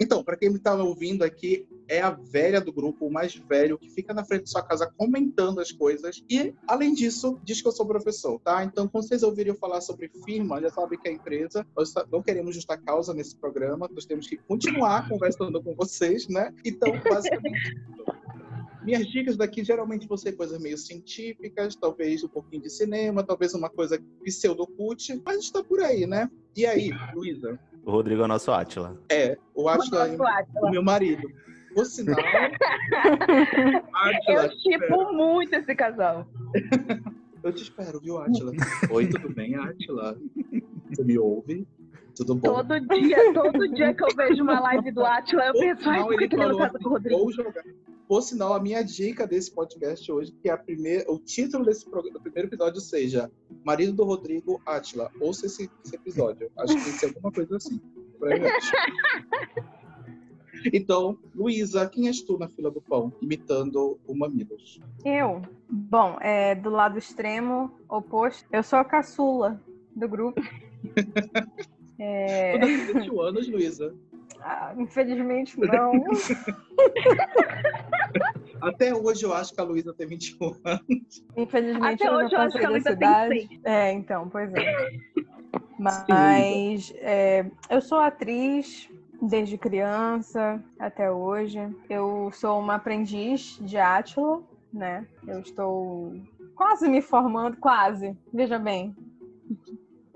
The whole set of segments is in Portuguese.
Então, para quem está ouvindo aqui, é a velha do grupo, o mais velho, que fica na frente de sua casa comentando as coisas. E, além disso, diz que eu sou professor, tá? Então, quando vocês ouvirem eu falar sobre firma, já sabem que é empresa. Nós não queremos justa causa nesse programa, nós temos que continuar conversando com vocês, né? Então, basicamente. Minhas dicas daqui geralmente vão ser coisas meio científicas, talvez um pouquinho de cinema, talvez uma coisa pseudocult, mas está por aí, né? E aí, Luísa? O Rodrigo é o nosso Átila. É, o Átila é o meu marido. Por sinal. Átila, eu tipo muito esse casal. eu te espero, viu, Átila? Oi, tudo bem, Átila? Você me ouve? Tudo bom? Todo dia, todo dia que eu vejo uma live do Átila, eu penso, ai, por que ele não casa com o Rodrigo? Vou jogar. Por sinal, a minha dica desse podcast hoje, que é a primeira, o título desse do primeiro episódio seja Marido do Rodrigo Átila. Ouça esse, esse episódio. Acho que tem que ser alguma coisa assim. Então, Luísa, quem és tu na fila do pão, imitando o Mamilos? Eu? Bom, é, do lado extremo oposto, eu sou a caçula do grupo. é... Tu 21 anos, Luísa. Ah, infelizmente não. Até hoje eu acho que a Luísa tem 21 anos. Infelizmente Até eu hoje eu acho que a Luísa tem É, então, pois é. Mas é, eu sou atriz desde criança até hoje. Eu sou uma aprendiz de Átila, né? Eu estou quase me formando, quase. Veja bem,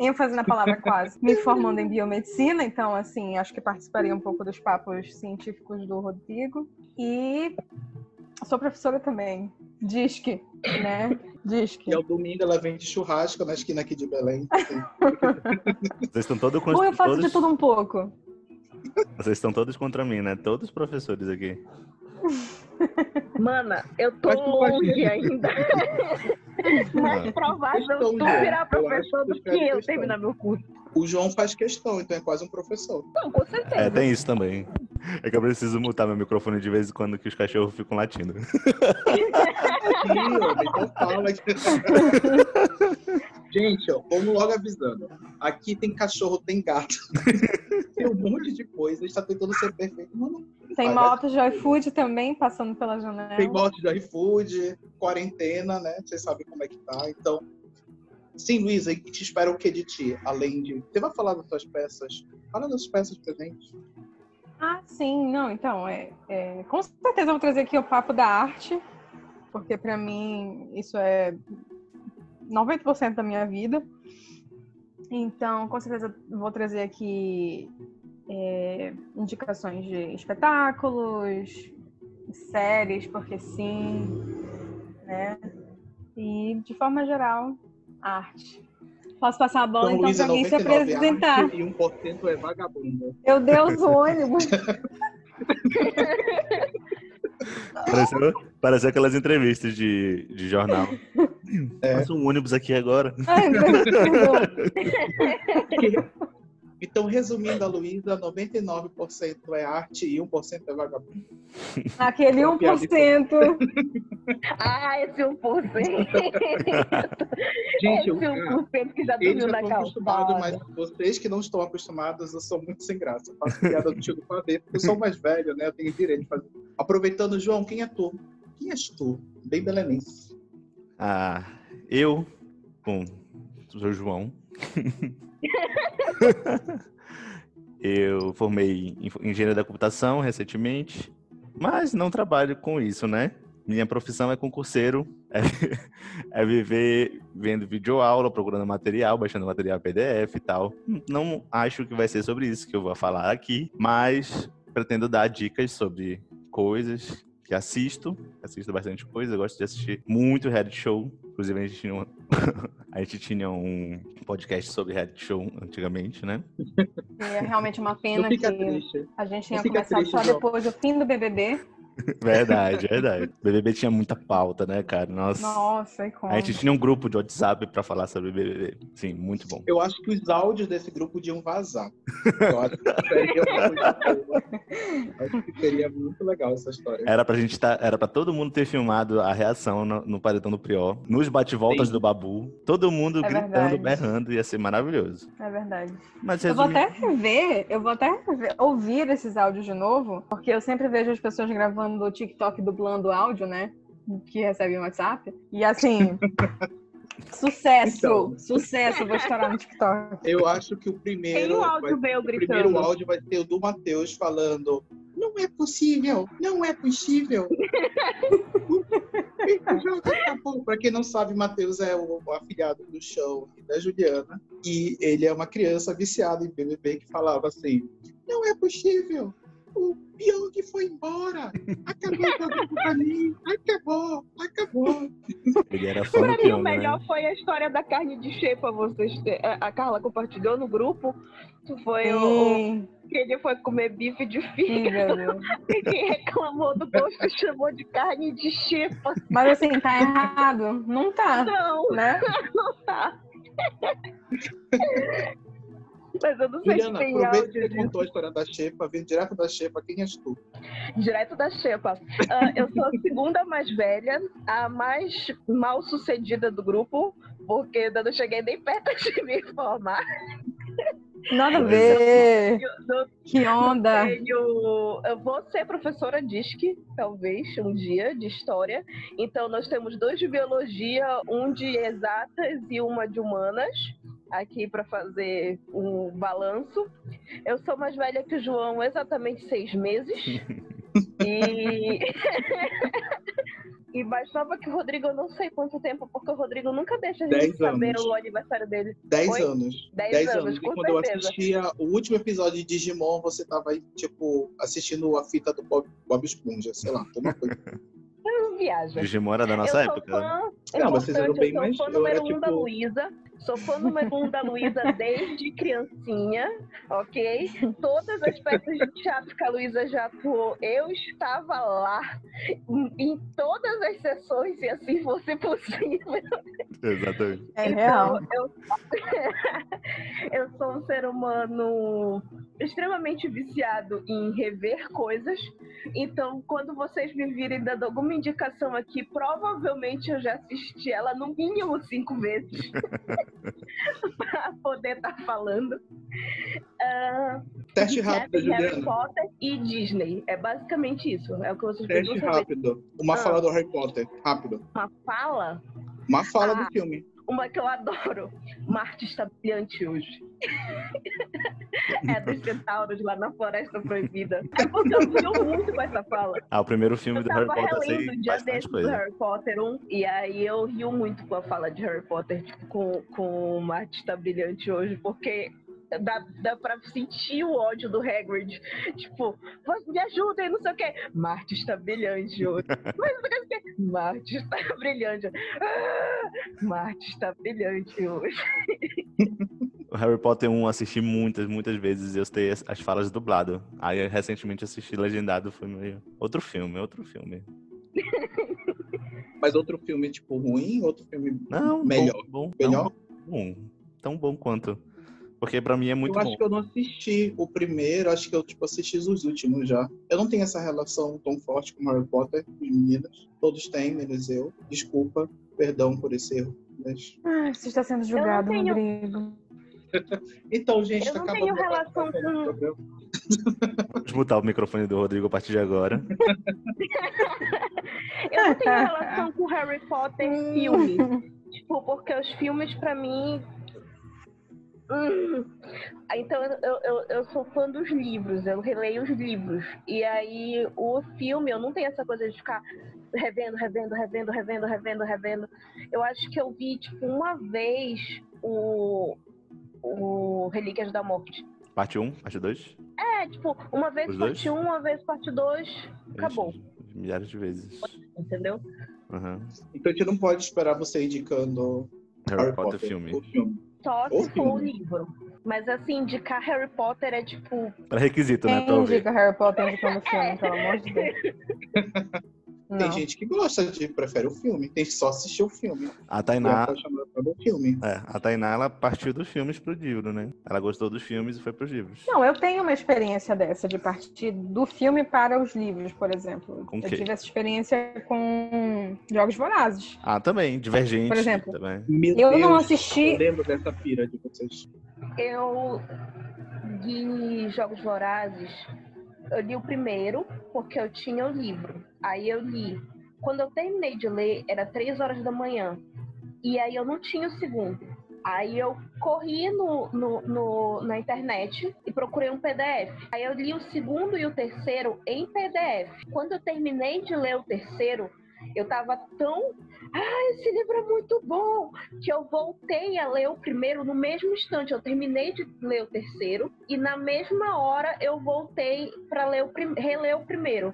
ênfase na palavra quase, me formando em biomedicina, então, assim, acho que participaria um pouco dos papos científicos do Rodrigo. E sou professora também. Disque, né? Disque. E ao domingo ela vende churrasco na esquina aqui de Belém. Vocês estão todos contra... Ou eu faço todos... de tudo um pouco. Vocês estão todos contra mim, né? Todos os professores aqui. Mana, eu tô longe ainda. Mais provável tu virar professor do que eu terminar meu curso. O João faz questão, então é quase um professor. Não, com certeza. É, tem isso também. É que eu preciso mutar meu microfone de vez em quando que os cachorros ficam latindo. então fala. Gente, ó, vamos logo avisando. Aqui tem cachorro, tem gato. tem um monte de coisa. A gente tá tentando ser perfeito. Mano, tem moto de iFood também passando pela janela. Tem moto de iFood, quarentena, né? Vocês sabem como é que tá. Então, sim, Luísa, e te espera o que de ti? Além de. Você vai falar das suas peças? Fala das peças presentes. Ah, sim, não, então, é, é, com certeza eu vou trazer aqui o papo da arte, porque para mim isso é 90% da minha vida. Então, com certeza vou trazer aqui é, indicações de espetáculos, séries, porque sim, né? E, de forma geral, arte. Posso passar a bola, então, então para mim se apresentar. E 1% é vagabundo. Meu Deus, o ônibus. Pareceu, pareceu aquelas entrevistas de, de jornal. É. Passa um ônibus aqui agora. Ai, meu Deus. Então, resumindo a Luísa, 99% é arte e 1% é vagabundo. Aquele 1%. ah, esse 1%. Gente, esse 1% que já dormiu na calçada. Mas vocês que não estão acostumados, eu sou muito sem graça. Eu faço piada do tio do pavê, porque eu sou mais velho, né? Eu tenho direito de fazer. Aproveitando, João, quem é tu? Quem és tu? Bem belenense. Ah, eu, bom, sou o João. eu formei em engenharia da computação recentemente, mas não trabalho com isso, né? Minha profissão é concurseiro, é, é viver vendo videoaula, procurando material, baixando material PDF e tal. Não acho que vai ser sobre isso que eu vou falar aqui, mas pretendo dar dicas sobre coisas que assisto, assisto bastante coisa, eu gosto de assistir muito reality show. Inclusive, a gente tinha um, a gente tinha um podcast sobre reality show antigamente, né? E é realmente uma pena que triste. a gente tinha começado triste, só depois do fim do BBB. Verdade, verdade. O BBB tinha muita pauta, né, cara? Nossa. Nossa, e como? A gente tinha um grupo de WhatsApp pra falar sobre o BBB. Sim, muito bom. Eu acho que os áudios desse grupo podiam vazar. Eu acho que seria boa. Acho que seria muito legal essa história. Era pra gente tá, era pra todo mundo ter filmado a reação no, no paredão do Prior, nos bate-voltas do Babu, todo mundo É gritando, verdade. berrando, ia ser maravilhoso. É verdade. Mas Eu vou resumindo, até rever, eu vou até rever- ouvir esses áudios de novo, porque eu sempre vejo as pessoas gravando no TikTok dublando áudio, né? Que recebem o WhatsApp. E assim. sucesso! Então. Sucesso! Vou estourar no TikTok. Eu acho que o Tem primeiro. um vai- áudio meu o primeiro áudio vai ser o do Matheus falando: Não é possível, não é possível. Acabou. Pra quem não sabe, Matheus é o, o afilhado do show e da Juliana. E ele é uma criança viciada em BBB que falava assim: Não é possível. O Pyong foi embora. Acabou jogando pra mim. Acabou, acabou. ele era fã do Pra mim, o Pyong, melhor né? foi a história da carne de xepa. Vocês te- a Carla compartilhou no grupo. Foi o, o que ele foi comer bife de fígado. E quem reclamou do gosto chamou de carne de xepa. Mas assim, tá errado? Não tá, Não, né? não tá. Mas eu não sei Juliana, se tem aproveita que você contou a história da Xepa, vem direto da Xepa. Quem és tu? Direto da Xepa. Ah, eu sou a segunda mais velha, a mais mal sucedida do grupo, porque ainda não cheguei nem perto de me formar. Nada a ver. Eu Que onda. tenho. Eu vou ser professora DISC, talvez, um dia, de história. Então, nós temos dois de biologia, um de exatas e uma de humanas, aqui para fazer um balanço. Eu sou mais velha que o João, exatamente seis meses. e. E mais nova que o Rodrigo, eu não sei quanto tempo, porque o Rodrigo nunca deixa a gente Dez saber anos. o aniversário dele. 10 Oi? anos. Dez 10 anos, anos. Com quando eu certeza. assistia o último episódio de Digimon, você tava aí, tipo, assistindo a fita do Bob, Bob Esponja, sei lá, alguma coisa. Não viaja. Digimon era da nossa eu época. né? fã, Não, vocês eram bem eu sou mais- fã eu número era, um da tipo- Luísa. Sou fã número um da Luísa desde criancinha, ok? Todas as peças de teatro que a Luísa já atuou, eu estava lá em, em todas as sessões, se assim fosse possível. Exatamente. É real. Eu, eu sou um ser humano extremamente viciado em rever coisas. Então, quando vocês me virem dando alguma indicação aqui, provavelmente eu já assisti ela no mínimo cinco vezes para poder estar falando. Ah, Teste rápido, Harry Juliana. Potter e Disney. É basicamente isso. É o que vocês Teste saber. rápido. Uma Ah. fala do Harry Potter. Rápido. Uma fala Uma fala Ah. do filme. Uma que eu adoro. Marte está brilhante hoje. é dos centauros lá na Floresta Proibida. É porque eu rio muito com essa fala. Ah, o primeiro filme Eu do Harry tava Potter eu sei o dia bastante coisa. Harry Potter 1, e aí eu rio muito com a fala de Harry Potter, tipo, com, com o Marte está brilhante hoje, porque dá, dá pra sentir o ódio do Hagrid. Tipo, "Vocês me ajudem, não sei o quê. Marte está brilhante hoje. Mas não sei o quê. Marte está brilhante. Ah, Marte está brilhante hoje. O Harry Potter 1 eu assisti muitas, muitas vezes e eu sei as, as falas dublado. Aí recentemente assisti legendado, foi meio. Outro filme, outro filme. Mas outro filme, tipo, ruim, outro filme Não, melhor. Bom, bom, Melhor? Não, bom. Tão bom quanto. Porque pra mim é muito eu bom. acho que eu não assisti o primeiro, acho que eu tipo, assisti os últimos já. Eu não tenho essa relação tão forte com Harry Potter, com as meninas. Todos têm, menos eu. Desculpa, perdão por esse erro. Mas... Ai, você está sendo julgado, tenho- Rodrigo. Então, gente, Eu tá não tenho relação com-. Vou mutar o microfone do Rodrigo a partir de agora. Eu não tenho relação com Harry Potter filme. Tipo, porque os filmes, pra mim. Hum, Então, eu, eu, eu sou fã dos livros, eu releio os livros. E aí, o filme, eu não tenho essa coisa de ficar revendo, revendo, revendo, revendo, revendo, revendo. Eu acho que eu vi, tipo, uma vez o, o Relíquias da Morte. Parte 1, parte 2. É, tipo, uma vez Os parte 1, uma vez parte 2, acabou, Milhares de vezes. entendeu? Aham. Então a gente não pode esperar você indicando Harry, Harry Potter, Potter, filme. o filme. Só O se for o filme. livro. Mas assim, indicar Harry Potter é tipo. Para requisito, né? Quem Pra indica Harry Potter indicando filme, pelo amor de Deus? Tem Não. gente que gosta de, prefere o filme. Tem que só assistir o filme. A Tainá, tá chamando pra ver o filme. é, a Tainá, ela partiu dos filmes pro livro, né? Ela gostou dos filmes e foi pros livros. Não, eu tenho uma experiência dessa, de partir do filme para os livros, por exemplo. Com eu quê? tive essa experiência com Jogos Vorazes. Ah, também, Divergente. Por exemplo. Também. Meu Eu Deus, não eu assisti. lembro dessa pira de vocês. Eu de Jogos Vorazes, eu li o primeiro, porque eu tinha o livro. Aí eu li. Quando eu terminei de ler, era três horas da manhã. E aí eu não tinha o segundo. Aí eu corri no, no, no- na internet e procurei um PDF. Aí eu li o segundo e o terceiro em PDF. Quando eu terminei de ler o terceiro, eu tava tão. Ah, esse livro é muito bom! Que eu voltei a ler o primeiro no mesmo instante. Eu terminei de ler o terceiro e na mesma hora eu voltei para ler o prim- reler o primeiro.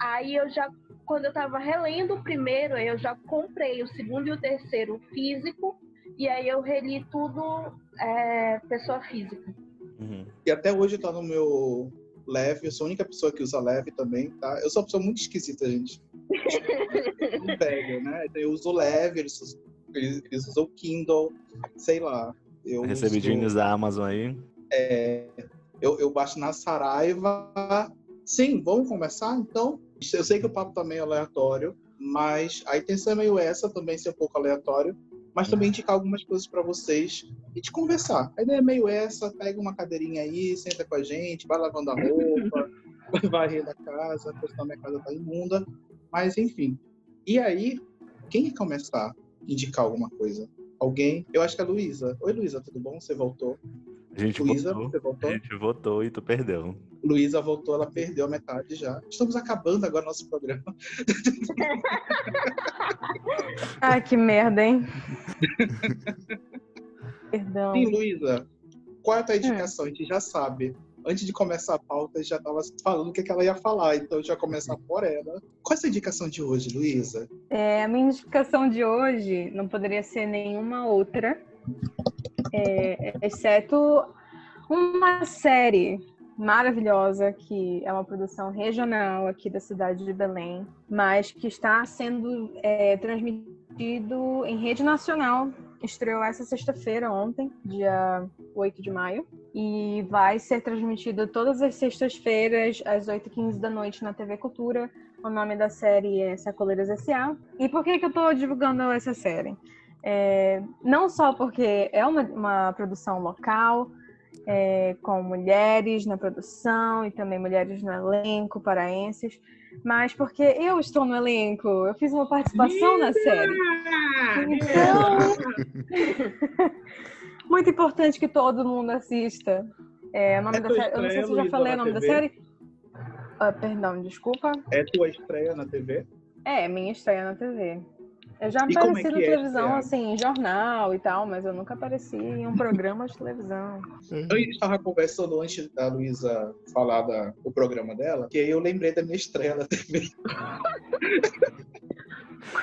Aí eu já, quando eu tava relendo o primeiro, eu já comprei o segundo e o terceiro físico e aí eu reli tudo é, pessoa física. Uhum. E até hoje tá no meu leve. Eu sou a única pessoa que usa leve também, tá? Eu sou uma pessoa muito esquisita, gente. Um velho, né? Eu uso leve, eles, us- eles, usam o Kindle, sei lá. Eu uso- Recebidinhos da Amazon aí. eu, eu baixo na Saraiva. Sim, vamos começar então? Eu sei que o papo tá meio aleatório, mas a intenção é meio essa também, ser um pouco aleatório, mas também indicar algumas coisas para vocês e de conversar. A ideia é meio essa, pega uma cadeirinha aí, senta com a gente, vai lavando a roupa, vai varrendo a casa, porque senão minha casa tá imunda, mas enfim. E aí, quem quer começar a indicar alguma coisa? Alguém? Eu acho que é a Luísa. Oi, Luísa, tudo bom? Você voltou? A gente Luísa, votou. A gente votou e tu perdeu. Luísa voltou, ela perdeu a metade já. Estamos acabando agora nosso programa. Ai, que merda, hein? Perdão. Sim, Luísa, qual é a tua indicação? A gente já sabe. Antes de começar a pauta, já estava falando o que, que ela ia falar, então já começar por ela. Qual é a sua indicação de hoje, Luísa? É, a minha indicação de hoje não poderia ser nenhuma outra, é, exceto uma série maravilhosa que é uma produção regional aqui da cidade de Belém, mas que está sendo é, transmitido em rede nacional. Estreou essa sexta-feira, ontem, dia 8 de maio, e vai ser transmitido todas as sextas-feiras, às 8h15 da noite, na TV Cultura. O nome da série é Sacoleiras S.A. E por que, que eu tô divulgando essa série? É, não só porque é uma, uma produção local, é, com mulheres na produção e também mulheres no elenco, paraenses, mas porque eu estou no elenco, eu fiz uma participação na série. Então, muito importante que todo mundo assista. É, o nome É da série, eu não sei se eu já falei o nome da TV? série. Ah, perdão, desculpa. É tua estreia na TV? É, minha estreia na TV. Eu já E apareci é na é televisão, estrear? assim, em jornal e tal, mas eu nunca apareci em um programa de televisão. Eu estava conversando antes da Luísa falar da, do programa dela, que aí eu lembrei da minha estreia na TV.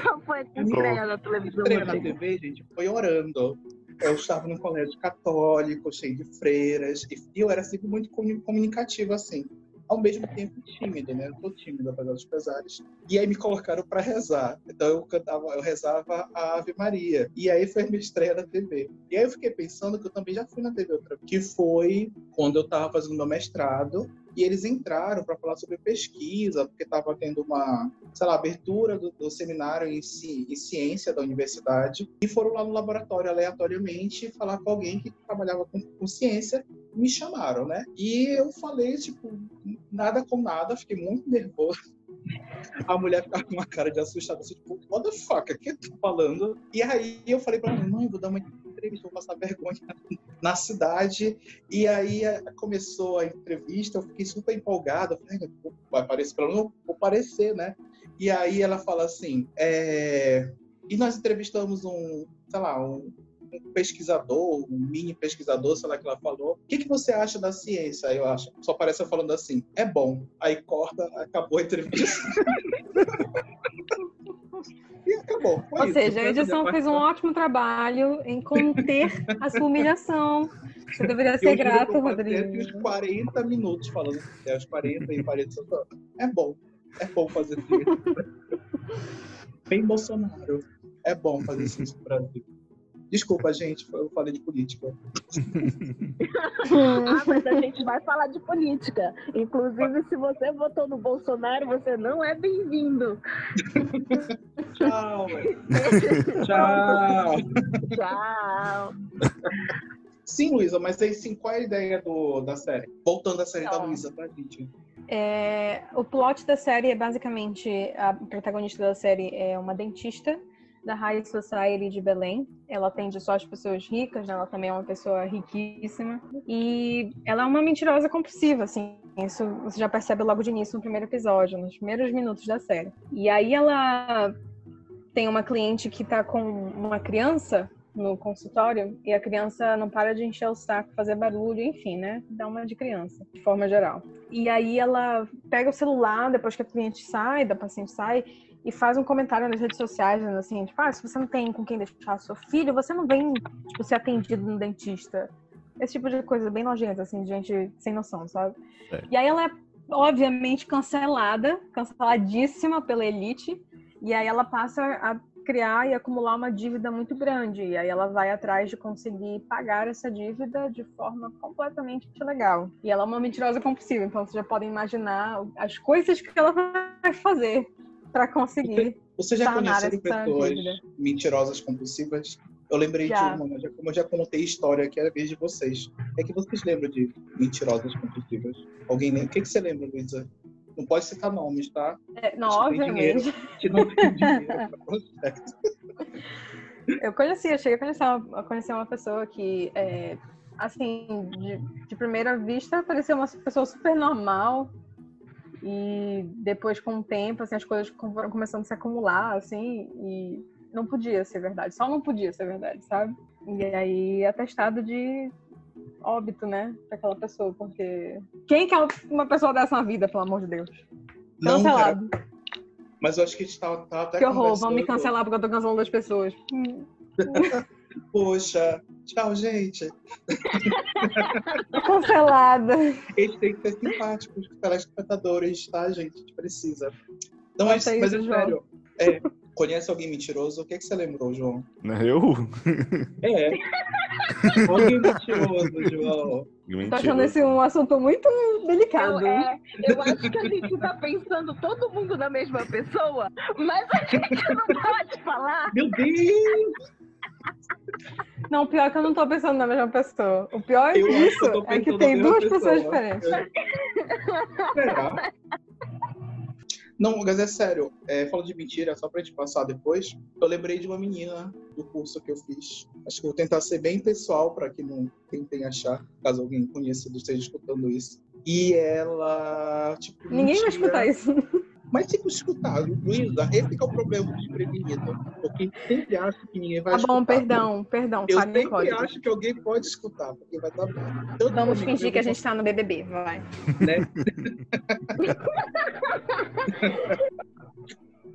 Qual foi a estreia na televisão? estreia na? TV, gente, foi orando. Eu estava num colégio católico, cheio de freiras, e eu era sempre muito comuni- comunicativo, assim. Ao mesmo tempo tímido, né? Eu tô tímido, apesar dos pesares. E aí me colocaram para rezar. Então eu cantava, eu rezava a Ave Maria. E aí foi a minha estreia na TV. E aí eu fiquei pensando que eu também já fui na TV outra vez, que foi quando eu estava fazendo meu mestrado. E eles entraram para falar sobre pesquisa, porque estava tendo uma, sei lá, abertura do, do seminário em, ci- em ciência da universidade. E foram lá no laboratório aleatoriamente falar com alguém que trabalhava com, com ciência. Me chamaram, né? E eu falei, tipo, nada com nada, fiquei muito nervoso. A mulher ficava com uma cara de assustada, assim, tipo, what the fuck, o que eu tô falando? E aí eu falei pra ela, mãe, vou dar uma entrevista, vou passar vergonha na cidade. E aí eh, começou a entrevista, eu fiquei super empolgada. Falei, "Ai, vai aparecer ela, não vou aparecer, né? E aí ela fala assim, é... e nós entrevistamos um, sei lá, um, um pesquisador, um mini pesquisador, sei lá que ela falou. O que, que você acha da ciência? Aí eu acho, só parece eu falando assim, é bom. Aí corta, acabou a entrevista. e acabou. Foi Ou isso. seja, a edição fez um ótimo trabalho em conter a sua humilhação Você deveria ser grato, Rodrigo. uns 40 minutos falando é, os 40 e 40 anos. É bom. É bom fazer isso. Bem Bolsonaro. É bom fazer isso no Brasil. Desculpa, gente, eu falei de política. Ah, mas a gente vai falar de política. Inclusive, se você votou no Bolsonaro, você não é bem-vindo. Tchau, velho. Tchau. Tchau. Sim, Luísa, mas aí sim, qual é a ideia do, da série? Voltando à série da Então. Luísa, tá, gente? É, o plot da série é basicamente a protagonista da série é uma dentista da High Society de Belém. Ela atende só as pessoas ricas, né? ela também é uma pessoa riquíssima. E ela é uma mentirosa compulsiva, assim. Isso você já percebe logo de início no primeiro episódio, nos primeiros minutos da série. E aí ela tem uma cliente que tá com uma criança no consultório e a criança não para de encher o saco, fazer barulho, enfim, né? Dá uma de criança, de forma geral. E aí ela pega o celular depois que a cliente sai, da paciente sai, e faz um comentário nas redes sociais, assim, tipo, ah, se você não tem com quem deixar seu filho, você não vem, tipo, ser atendido no dentista. Esse tipo de coisa bem nojenta, assim, de gente sem noção, sabe? É. E aí ela é, obviamente, cancelada, canceladíssima pela elite, e aí ela passa a criar e acumular uma dívida muito grande. E aí ela vai atrás de conseguir pagar essa dívida de forma completamente ilegal. E ela é uma mentirosa compulsiva, então vocês já podem imaginar as coisas que ela vai fazer para conseguir. Você já conheceu pessoas dívida. mentirosas compulsivas? Eu lembrei Já. de uma, já, como eu já contei história que era a vez de vocês. É que vocês lembram de mentirosas compulsivas? Alguém lembra? O que, que você lembra, Luísa? Não pode citar nomes, tá? É, não, obviamente. Que não tem dinheiro. Eu conheci, eu cheguei a conhecer uma, a conhecer uma pessoa que, é, assim, de, de primeira vista, parecia uma pessoa super normal. E depois, com o tempo, assim, as coisas foram começando a se acumular, assim, e não podia ser verdade. Só não podia ser verdade, sabe? E aí, atestado de óbito, né, pra aquela pessoa, porque... Quem quer uma pessoa dessa na vida, pelo amor de Deus? Não, Cancelado. mas eu acho que a gente tava, tava até Que horror, vão me cancelar porque eu tô cancelando as pessoas. Poxa, tchau, gente. Cancelada. A gente tem que ser simpáticos com os telespectadores, tá, gente? A gente precisa. Mas, Conta mas é sério. É, conhece alguém mentiroso? O que, que você lembrou, João? Eu? É. alguém mentiroso, João. Tô achando esse um assunto muito Eu, delicado. é, eu acho que a gente tá pensando todo mundo na mesma pessoa, mas a gente não pode falar. Meu Deus! Não, o pior é que eu não tô pensando na mesma pessoa. O pior que eu tô é que tem duas pessoas pessoa. diferentes. Será? Não, mas é sério. É, fala de mentira, só pra gente passar depois. Eu lembrei de uma menina do curso que eu fiz. Acho que eu vou tentar ser bem pessoal para que não tentem achar, caso alguém conhecido esteja escutando isso. E ela, tipo, Ninguém vai mentia. escutar isso. Mas tipo, escutar, Luísa, esse que é o problema do desprevenido. Porque sempre acho que ninguém vai Tá escutar. bom, perdão, perdão. Eu sempre código. acho que alguém pode escutar, porque vai estar bem. Tanto Vamos fingir que a eu gente tá no BBB, vai. né?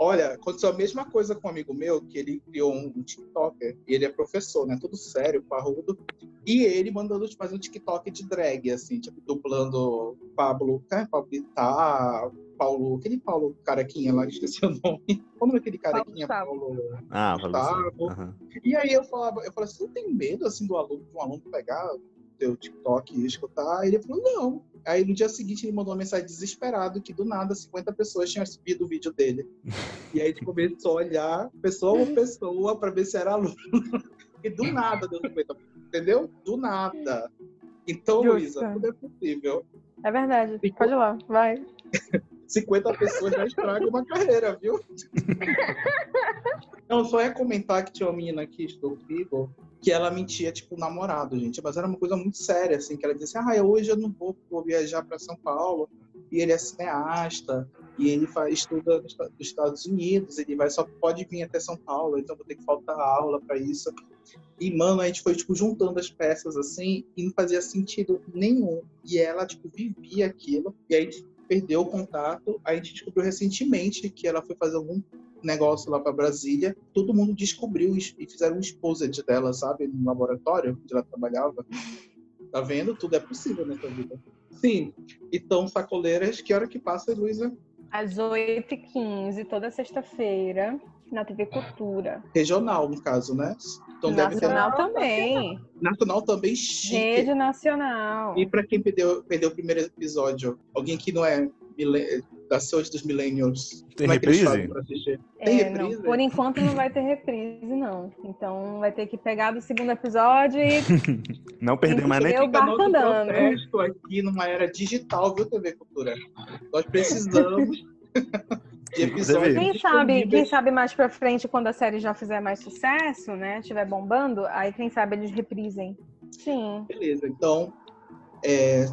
Olha, aconteceu a mesma coisa com um amigo meu, que ele criou um, um TikToker, e ele é professor, né? Tudo sério, parrudo. E ele mandando tipo, fazer um TikTok de drag, assim, tipo, dublando Pablo, é, Pablo Vittar, Paulo, aquele Paulo carequinha lá, esqueci o nome. Como é aquele carequinha, Gustavo. Paulo? Ah. Gustavo. Aham. E aí eu falava, eu falava assim, não tem medo assim do aluno, de um aluno pegar teu TikTok e escutar? Ele falou, não. Aí no dia seguinte ele mandou uma mensagem desesperado que do nada 50 pessoas tinham visto o vídeo dele. E aí gente começou a olhar pessoa por pessoa para ver se era aluno. E do nada deu 50, entendeu? Do nada. Então, Justo. Luísa, tudo é possível. É verdade. Pode ir lá, vai. 50 pessoas já estragam uma carreira, viu? Não, só ia comentar que tinha uma menina que estudou comigo que ela mentia, tipo, namorado, gente. Mas era uma coisa muito séria, assim, que ela dizia assim, ah, hoje eu não vou, vou viajar para São Paulo. E ele é cineasta, e ele faz, estuda nos Esta- nos Estados Unidos, ele vai, só pode vir até São Paulo, então vou ter que faltar aula para isso. E, mano, a gente foi, tipo, juntando as peças, assim, e não fazia sentido nenhum. E ela, tipo, vivia aquilo, e aí perdeu o contato. A gente descobriu recentemente que ela foi fazer algum negócio lá para Brasília. Todo mundo descobriu e e fizeram um exposed dela, sabe? No laboratório onde ela trabalhava. Tá vendo? Tudo é possível nessa vida. Sim. Então, sacoleiras, que hora que passa, Luísa? Às 8h15, toda sexta-feira, na TV Cultura. Regional, no caso, né? Então Nacional deve ter... também. Nacional também chique. Rede Nacional. E para quem perdeu, perdeu o primeiro episódio, alguém que não é da Saúde dos Millennials. Tem é reprise? É, Tem reprise? Não, por enquanto não vai ter reprise, não. Então vai ter que pegar do segundo episódio e. não perder mais nem. O barco andando. Estou aqui numa era digital, viu, TV Cultura? Nós precisamos. de episódios quem sabe, quem sabe mais pra frente, quando a série já fizer mais sucesso, né? Estiver bombando, aí quem sabe eles reprisem. Sim. Beleza, então é,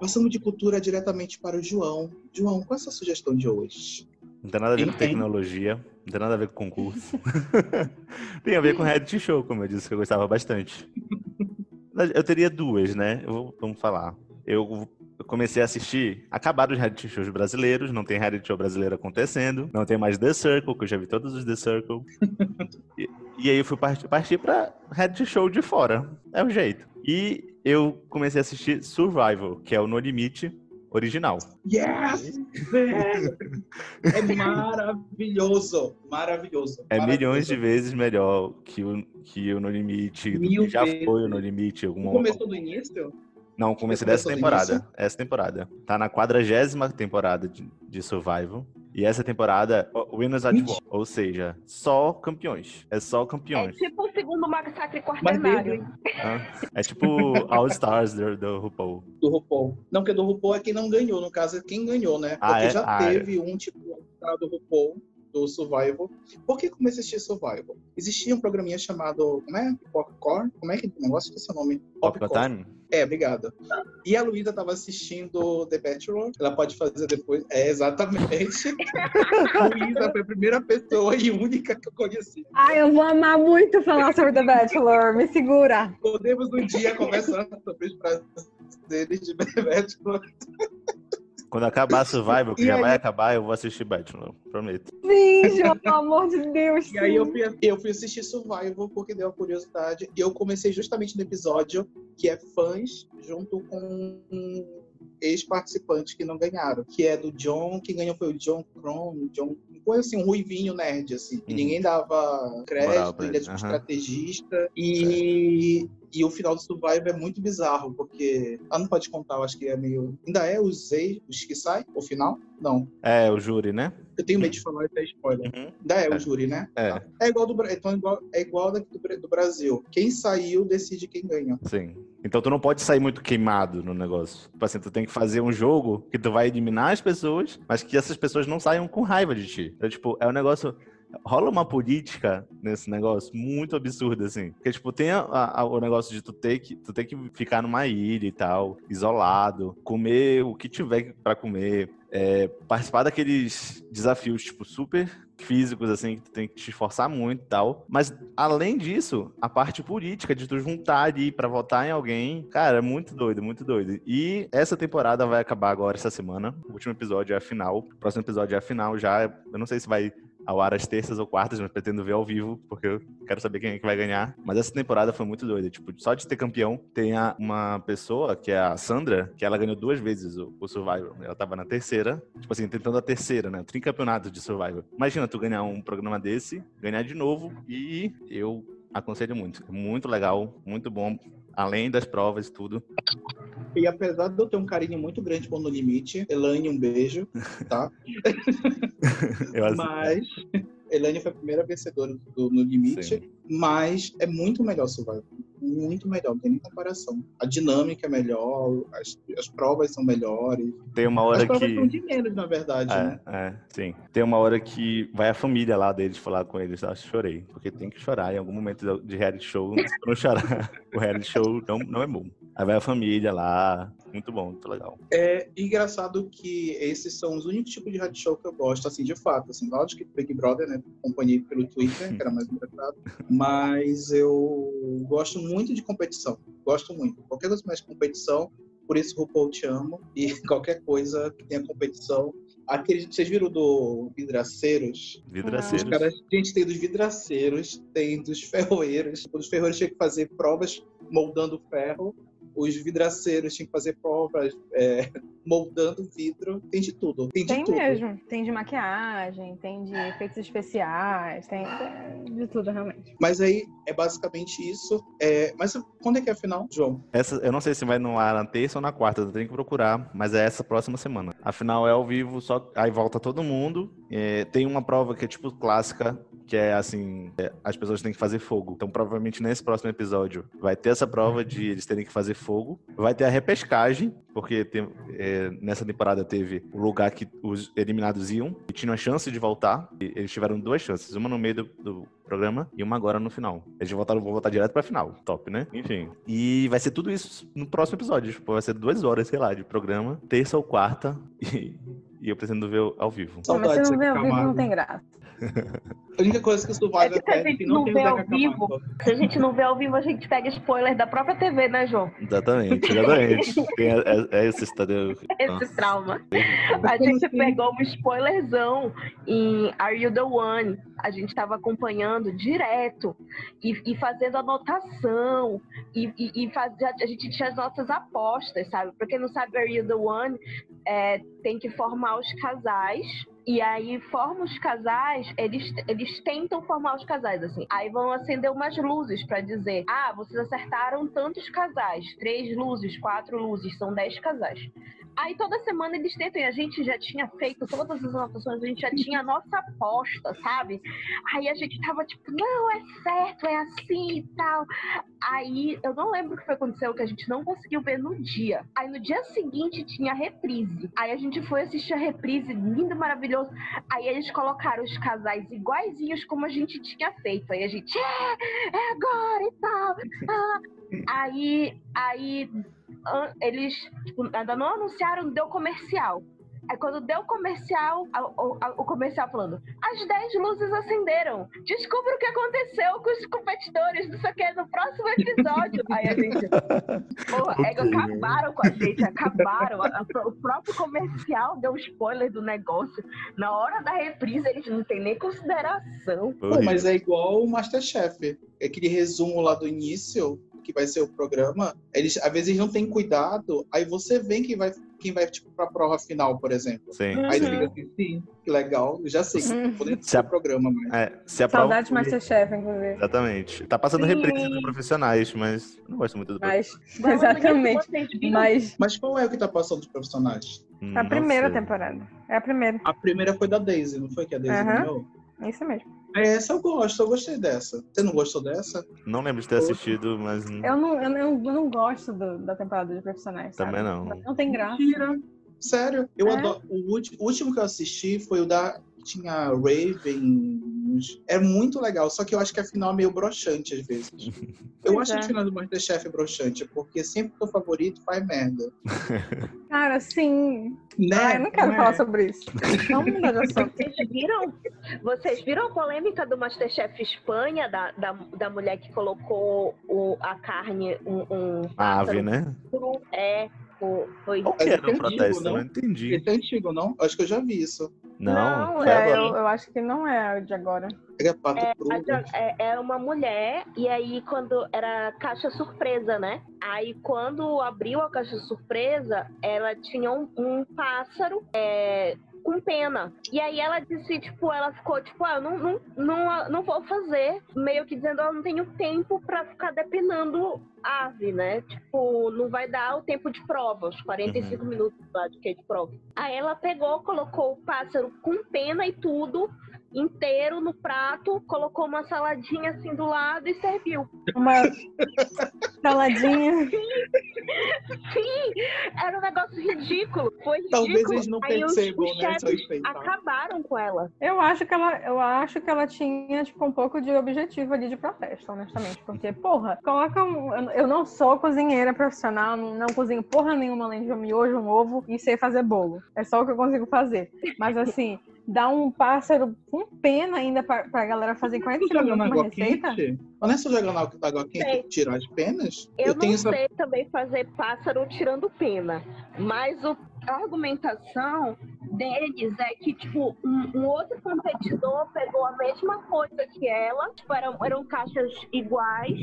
Passamos de cultura diretamente para o João. João, qual é a sua sugestão de hoje? Não tem nada a ver com tecnologia, não tem nada a ver com concurso. tem a ver com reality show, como eu disse, que eu gostava bastante. Eu teria duas, né? Eu, vamos falar. Eu comecei a assistir, acabaram os reality shows brasileiros, não tem reality show brasileiro acontecendo, não tem mais The Circle, que eu já vi todos os The Circle. e, e aí eu fui partir, partir pra reality show de fora. É o jeito. E eu comecei a assistir Survival, que é o No Limite original. Yes! é maravilhoso! Maravilhoso. É maravilhoso. milhões de vezes melhor que o, que o No Limite. Mil já vezes. foi o No Limite. Alguma... Começou do início? Não, comecei dessa temporada. Essa temporada. Tá na quadragésima temporada de, de Survival. E essa temporada, Winners at War, ou seja, só campeões. É só campeões. É tipo o segundo massacre quaternário. É tipo All Stars do, do RuPaul. Do RuPaul. Não, porque do RuPaul é quem não ganhou, no caso é quem ganhou, né? Ah, porque ah, é? já ah, teve é. um tipo do RuPaul do Survival. Por que comecei a assistir Survival? Existia um programinha chamado, como é? Popcorn? Como é que o negócio? Esqueci o nome. Popcorn? É, obrigado. E a Luísa estava assistindo The Bachelor. Ela pode fazer depois. É, exatamente. a Luísa foi a primeira pessoa e única que eu conheci. Ai, eu vou amar muito falar sobre The Bachelor. Me segura. Podemos um dia conversar sobre os prazeres de The Bachelor. Quando acabar Survival, que e já aí... vai acabar, eu vou assistir Bachelor, prometo. Sim, João, pelo amor de Deus. Sim. E aí eu fui, eu fui assistir Survival porque deu a curiosidade. E eu comecei justamente no episódio que é fãs junto com ex-participantes que não ganharam, que é do John, quem ganhou foi o John Cron, John foi assim, um ruivinho nerd, assim, uhum. ninguém dava crédito, ele é tipo uhum. estrategista. E, e o final do Survivor é muito bizarro, porque. Ah, não pode contar, eu acho que é meio. Ainda é os ex, os que saem, o final? Não. É, o júri, né? Eu tenho medo de falar até spoiler. Uhum. Ainda é, é, o júri, né? É. É igual do então, é igual, é igual daqui do, do Brasil. Quem saiu decide quem ganha. Sim. Então tu não pode sair muito queimado no negócio. Tipo assim, tu tem que fazer um jogo que tu vai eliminar as pessoas, mas que essas pessoas não saiam com raiva de ti. Então, tipo, é um negócio rola uma política nesse negócio muito absurda, assim. Porque, tipo, tem a, a, o negócio de tu ter, que, tu ter que ficar numa ilha e tal, isolado, comer o que tiver para comer, é, participar daqueles desafios, tipo, super físicos, assim, que tu tem que te esforçar muito e tal. Mas, além disso, a parte política de tu juntar ali pra votar em alguém, cara, é muito doido, muito doido. E essa temporada vai acabar agora, essa semana. O último episódio é a final. O próximo episódio é a final já. Eu não sei se vai ao ar às terças ou quartas, mas pretendo ver ao vivo, porque eu quero saber quem é que vai ganhar. Mas essa temporada foi muito doida. Tipo, só de ter campeão, tem a, uma pessoa, que é a Sandra, que ela ganhou duas vezes o, o Survivor. Ela tava na terceira, tipo assim, tentando a terceira, né? Tricampeonato de Survivor. Imagina tu ganhar um programa desse, ganhar de novo, e eu aconselho muito. É muito legal, muito bom além das provas e tudo. E apesar de eu ter um carinho muito grande por No Limite, Elaine, um beijo, tá? Mas Elaine foi a primeira vencedora do No Limite, Sim. Mas é muito melhor Survivor. Muito melhor, não tem nem comparação. A dinâmica é melhor, as, as provas são melhores. Tem uma hora as provas que. são de menos, na verdade. É, né? é, sim. Tem uma hora que vai a família lá deles falar com eles. Eu chorei. Porque tem que chorar em algum momento de reality show. Se não chorar, o reality show não, não é bom. Aí vai a família lá, muito bom, muito legal. É engraçado que esses são os únicos tipos de reality show que eu gosto, assim, de fato. Assim, lógico que Big Brother, né? Acompanhei pelo Twitter, que era mais engraçado. Mas eu gosto muito de competição. Gosto muito. Qualquer coisa mais competição, por isso RuPaul te amo. E qualquer coisa que tenha competição. Aqueles, vocês viram do Vidraceiros? Vidraceiros. Os caras, gente, tem dos vidraceiros, tem dos ferroeiros. Os ferroeiros tinham que fazer provas moldando ferro os vidraceiros tinham que fazer provas é, moldando vidro. Tem de tudo. Tem de Tem tudo. mesmo. Tem de maquiagem, tem de efeitos especiais, tem de tudo, realmente. Mas aí é basicamente isso. É, mas quando é que é a final, João? Essa, eu não sei se vai no ar na terça ou na quarta, eu tenho que procurar, mas é essa próxima semana. Afinal, é ao vivo, só aí volta todo mundo. É, tem uma prova que é tipo clássica, que é assim, é, as pessoas têm que fazer fogo. Então, provavelmente nesse próximo episódio vai ter essa prova de eles terem que fazer fogo. Vai ter a repescagem, porque tem- é, nessa temporada teve o lugar que os eliminados iam e tinham a chance de voltar. Eles tiveram duas chances, uma no meio do, do programa e uma agora no final. Eles voltaram, vão voltar direto pra final. Top, né? Enfim. E vai ser tudo isso no próximo episódio. Tipo, vai ser duas horas, sei lá, de programa, terça ou quarta. E, e eu pretendo ver ao vivo. Não, mas se Saudades não vê Zeca ao vivo, não tem graça. A única coisa que isso vale É que se a gente não vê ao vivo-. Se a gente não vê ao vivo, a gente pega spoiler da própria TV, né, João? Exatamente, exatamente. Tem, é, é esse, Tadeu. Esse trauma. A gente pegou um spoilerzão em Are You the One? A gente estava acompanhando direto e, e fazendo anotação e, e, e fazia, a gente tinha as nossas apostas, sabe? Pra quem não sabe, Are You the One é, tem que formar os casais. E aí forma os casais, eles, eles tentam formar os casais, assim. Aí vão acender umas luzes pra dizer: ah, vocês acertaram tantos casais, três luzes, quatro luzes, são dez casais. Aí toda semana eles tentam, e a gente já tinha feito todas as anotações, a gente já tinha a nossa aposta, sabe? Aí a gente tava tipo, não, é certo, é assim e tal. Aí eu não lembro o que foi aconteceu, que a gente não conseguiu ver no dia. Aí no dia seguinte tinha reprise. Aí a gente foi assistir a reprise, lindo, maravilhoso. Aí eles colocaram os casais iguaizinhos como a gente tinha feito. Aí a gente, é, é agora e tal. Ah. Aí, aí eles tipo, ainda não anunciaram, deu comercial. Aí quando deu comercial, a- o, a- o comercial falando, as 10 luzes acenderam. Descubra o que aconteceu com os competidores, não sei o que, no próximo episódio. Aí a gente, porra, é que acabaram com a gente, acabaram. O próprio comercial deu spoiler do negócio. Na hora da reprise, eles não têm nem consideração. Pô, mas é igual o Masterchef. É Aquele resumo lá do início, que vai ser o programa, eles às vezes não têm cuidado, aí você vê quem vai, quem vai tipo, pra prova final, por exemplo. Sim. Aí Uhum. fica assim, sim, que legal, eu já sei, Uhum. vou dentro Se a- programa, mas... É, se a prova Saudade de Masterchef, inclusive. Exatamente. Tá passando Sim. reprise com profissionais, mas eu não gosto muito do Mas, Agora, exatamente. Mas Mas qual é o que tá passando dos profissionais? Hum, a primeira sei. temporada. É a primeira. A primeira foi da Daisy, não foi que a Daisy Aham. ganhou? Isso mesmo. É, Essa eu gosto, eu gostei dessa. Você não gostou dessa? Não lembro de ter assistido, mas Eu não, eu não, eu não gosto do- da temporada de profissionais. sabe? também não. Não tem graça. Mentira. Sério, eu É? adoro. O último que eu assisti foi o da. Que Tinha Raven. É muito legal, só que eu acho que a final é meio broxante às vezes. Eu Pois acho é. a final do Masterchef broxante, porque sempre que o favorito faz merda. Cara, sim. Né? Ai, eu não quero Não é? falar sobre isso. Vamos mudar de assunto. Vocês viram? Vocês viram a polêmica do Masterchef Espanha, da, da, da mulher que colocou o, a carne, um, um A ave, né? É, o- foi. Qual que era é o protesto? antigo, não? Eu não entendi. Esse é antigo, não? Acho que eu já vi isso. Não, foi é, agora. eu, eu acho que não é o de agora. É, a é, é uma mulher, e aí quando era caixa surpresa, né? Aí quando abriu a caixa surpresa, ela tinha um, um pássaro é, com pena. E aí ela disse, tipo, ela ficou, tipo, ah, eu não, não, não, não vou fazer, meio que dizendo, eu não tenho tempo pra ficar depenando ave, né? Tipo, não vai dar o tempo de prova, os 45 minutos lá de que é de prova. Aí ela pegou, colocou o pássaro com pena e tudo, inteiro no prato, colocou uma saladinha assim do lado e serviu. Uma saladinha. Sim, era um negócio ridículo. Foi ridículo. Talvez eles não Aí os, percebam, os né? Chefes enfeitar. acabaram com ela. Eu acho que ela, eu acho que ela tinha tipo um pouco de objetivo ali de protesto, honestamente, porque porra, coloca um, eu- eu não sou cozinheira profissional, não, não cozinho porra nenhuma além de um miojo, um ovo e sei fazer bolo. É só o que eu consigo fazer. Mas assim, dá um pássaro com pena ainda pra, pra galera fazer 45 jogando minutos uma água receita. quente? Mas não é só jogar na água quente Sei. e tirar as penas? Eu, não tenho essa. sei também fazer pássaro tirando pena, mas o- a argumentação deles é que, tipo, um, um outro competidor pegou a mesma coisa que ela, tipo, eram, eram caixas iguais,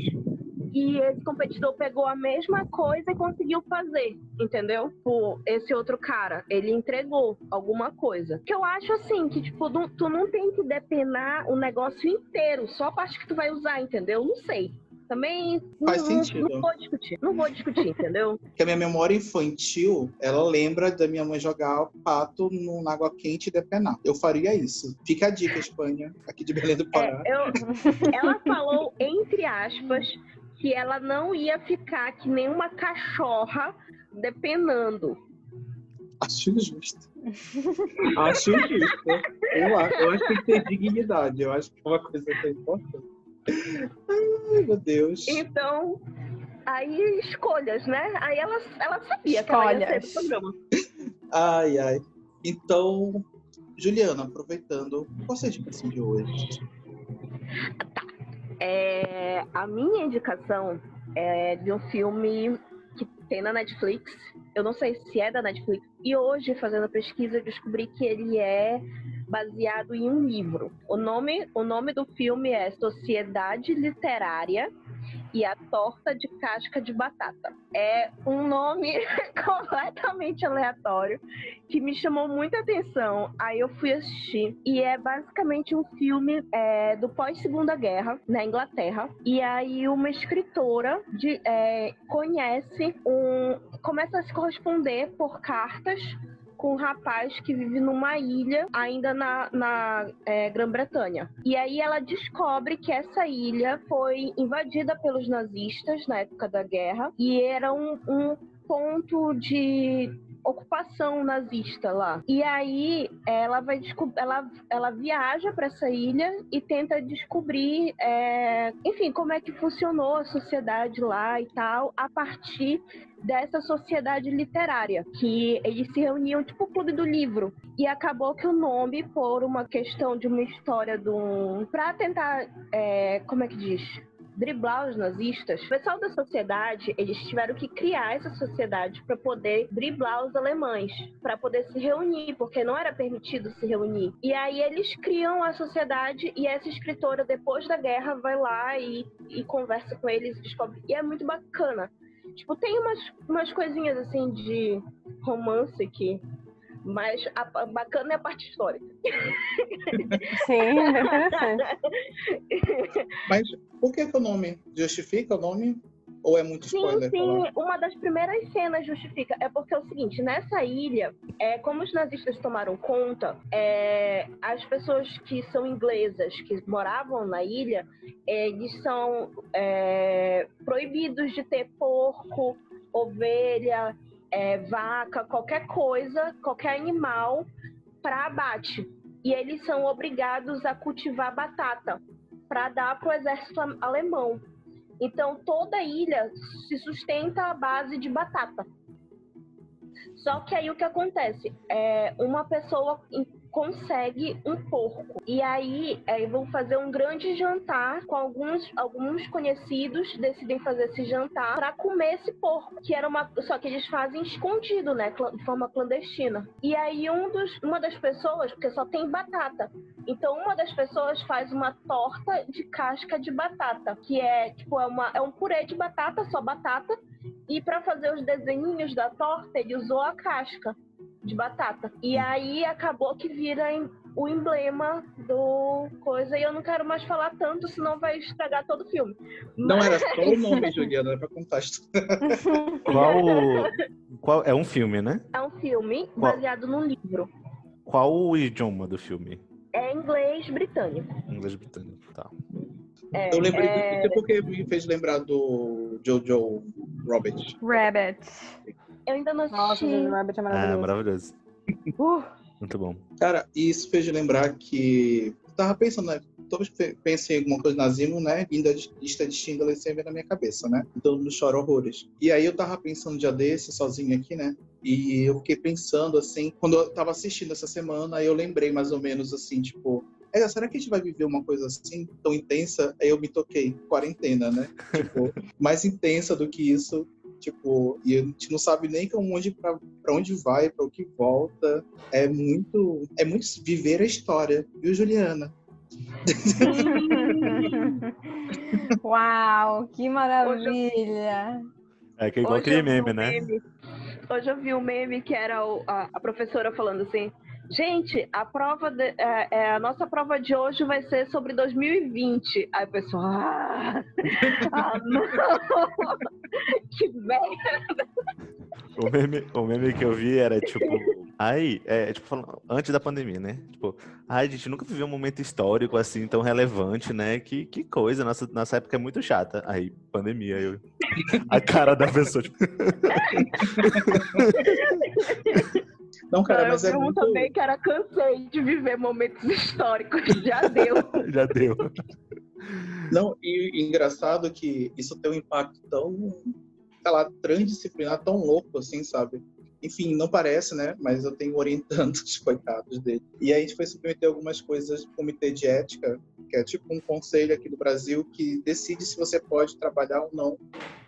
e esse competidor pegou a mesma coisa e conseguiu fazer, entendeu? Por esse outro cara, ele entregou alguma coisa. Que eu acho assim, que tipo, tu não tem que depenar o negócio inteiro, só a parte que tu vai usar, entendeu? Não sei. Também Faz não, sentido. não vou discutir. Não vou discutir, entendeu? Porque a minha memória infantil, ela lembra da minha mãe jogar o pato no, na água quente e depenar. Eu faria isso. Fica a dica, Espanha, aqui de Belém do Pará. É, eu, ela falou, entre aspas, que ela não ia ficar que nem uma cachorra depenando. Acho justo. acho justo. Eu, acho- eu acho que tem que ter dignidade. Eu acho que é uma coisa que é importante. Ai, meu Deus. Então, aí escolhas, né? Aí ela, ela sabia que ela ia ser do Escolhas. programa. Ai, ai. Então, Juliana, aproveitando, qual seja a indicação de hoje? É, a minha indicação é de um filme que tem na Netflix. Eu não sei se é da Netflix. E hoje, fazendo a pesquisa, eu descobri que ele é baseado em um livro. O nome, o nome do filme é Sociedade Literária e a Torta de Casca de Batata. É um nome completamente aleatório que me chamou muita atenção. Aí eu fui assistir. E é basicamente um filme é, do pós-segunda guerra, na Inglaterra. E aí uma escritora de, é, conhece um. começa a se corresponder por cartas com um rapaz que vive numa ilha ainda na, na é, Grã-Bretanha. E aí ela descobre que essa ilha foi invadida pelos nazistas na época da guerra e era um, um ponto de ocupação nazista lá. E aí ela vai ela, ela viaja para essa ilha e tenta descobrir, é, enfim, como é que funcionou a sociedade lá e tal, a partir dessa sociedade literária, que eles se reuniam tipo o clube do livro. E acabou que o nome, por uma questão de uma história de um. pra tentar. é, como é que diz? driblar os nazistas, o pessoal da sociedade, eles tiveram que criar essa sociedade para poder driblar os alemães, para poder se reunir, porque não era permitido se reunir. E aí eles criam a sociedade e essa escritora, depois da guerra, vai lá e, e conversa com eles descobre. E é muito bacana. Tipo, tem umas, umas coisinhas assim de romance aqui. Mas a, a bacana é a parte histórica. Sim, é interessante. Mas por que, que o nome justifica o nome? Ou é muito Sim, spoiler? sim. falar? Uma das primeiras cenas justifica. É porque é o seguinte, nessa ilha, é, como os nazistas tomaram conta, é, as pessoas que são inglesas, que moravam na ilha, eles são é, proibidos de ter porco, ovelha, é, vaca, qualquer coisa, qualquer animal para abate. E eles são obrigados a cultivar batata para dar para o exército alemão. Então toda ilha se sustenta à base de batata. Só que aí o que acontece? É, uma pessoa consegue um porco. E aí vão fazer um grande jantar com alguns, alguns conhecidos, decidem fazer esse jantar para comer esse porco. Que era uma. Só que eles fazem escondido, né? De forma clandestina. E aí um dos, uma das pessoas, porque só tem batata. Então uma das pessoas faz uma torta de casca de batata. Que é tipo, é, uma, é um purê de batata, só batata. E para fazer os desenhinhos da torta, ele usou a casca de batata. E aí acabou que vira o emblema do coisa. E eu não quero mais falar tanto, senão vai estragar todo o filme. Não Mas- era só o nome, Juliana, era pra contar. Qual, qual é um filme, né? É um filme Qual? baseado num livro. Qual o idioma do filme? É inglês britânico. Inglês britânico, tá. É, Eu lembrei é, disso porque me fez lembrar do Jojo Rabbit. Rabbit. Eu ainda não Nossa, assisti. Jojo Rabbit é Ah, maravilhoso. maravilhoso. Uh, Muito bom. Cara, e isso fez lembrar que. Eu tava pensando, né? Que penso em alguma coisa nazismo, né? Vinda de lista de Schindler sempre na minha cabeça, né? Todo mundo chora horrores. E aí eu tava pensando um dia desse, sozinho aqui, né? E eu fiquei pensando, assim, quando eu tava assistindo essa semana, aí eu lembrei mais ou menos, assim, tipo, é, será que a gente vai viver uma coisa assim, tão intensa? Aí eu me toquei, quarentena, né? Tipo, mais intensa do que isso. Tipo, e a gente não sabe nem pra onde, pra, pra onde vai, pra o que volta. É muito. É muito viver a história, viu, Juliana? Uau, que maravilha! É que é igual Hoje aquele meme, um né? meme- Hoje eu vi um meme que era o- a, a professora falando assim. Gente, a prova de- é, é, a nossa prova de hoje vai ser sobre 2020. Aí o pessoal, ah, ah não, que merda. O meme, o meme que eu vi era tipo. Ai, é, tipo, falando- antes da pandemia, né? Tipo, ai, a gente nunca viveu um momento histórico assim tão relevante, né? Que, que coisa, nossa, nossa época é muito chata. Aí, pandemia, eu. A cara da pessoa, tipo, Não, cara, Não, mas eu é um muito... também que era cansei de viver momentos históricos. Já deu. já deu. Não, e, e engraçado que isso tem um impacto tão, sei lá, transdisciplinar, tão louco, assim, sabe? Enfim, não parece, né? Mas eu tenho orientando os coitados dele. E aí a gente foi submeter algumas coisas do comitê de ética, que é tipo um conselho aqui do Brasil que decide se você pode trabalhar ou não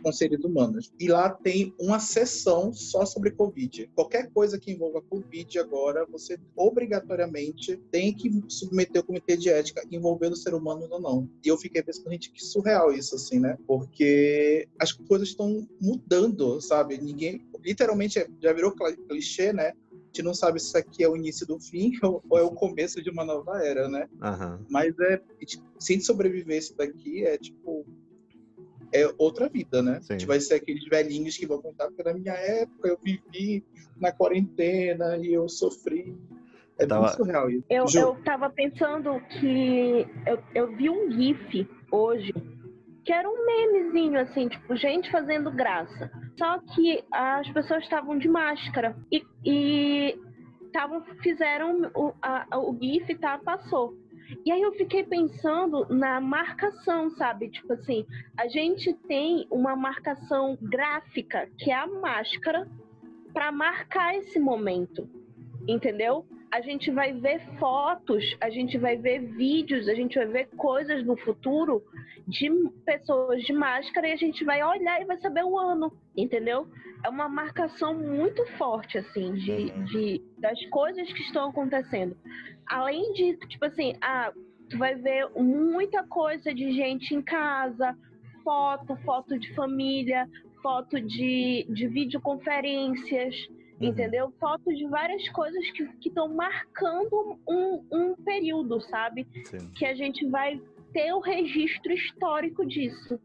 com seres humanos. E lá tem uma sessão só sobre Covid. Qualquer coisa que envolva Covid agora, você obrigatoriamente tem que submeter o comitê de ética envolvendo o ser humano ou não. E eu fiquei pensando, gente, que surreal isso, assim, né? Porque as coisas estão mudando, sabe? Ninguém, literalmente, é- já virou clichê, né? A gente não sabe se isso aqui é o início do fim ou ou é o começo de uma nova era, né? Aham. Mas é, se a gente sobreviver isso daqui, é tipo. É outra vida, né? Sim. A gente vai ser aqueles velhinhos que vão contar, porque na minha época eu vivi na quarentena e eu sofri. É Tava- muito surreal isso. Eu, Ju. eu tava pensando que eu, eu vi um GIF hoje que era um memezinho, assim, tipo, gente fazendo graça. Só que as pessoas estavam de máscara e, e tavam, fizeram o, a- o GIF, tá? Passou. E aí eu fiquei pensando na marcação, sabe? Tipo assim, a gente tem uma marcação gráfica, que é a máscara, para marcar esse momento. Entendeu? A gente vai ver fotos, a gente vai ver vídeos, a gente vai ver coisas no futuro de pessoas de máscara e a gente vai olhar e vai saber o ano, entendeu? É uma marcação muito forte, assim, de, Uhum. de- das coisas que estão acontecendo. Além de, tipo assim, ah, tu vai ver muita coisa de gente em casa, foto, foto de família, foto de, de videoconferências, Uhum. entendeu? Fotos de várias coisas que estão marcando um, um período, sabe? Sim. Que a gente vai ter o registro histórico disso.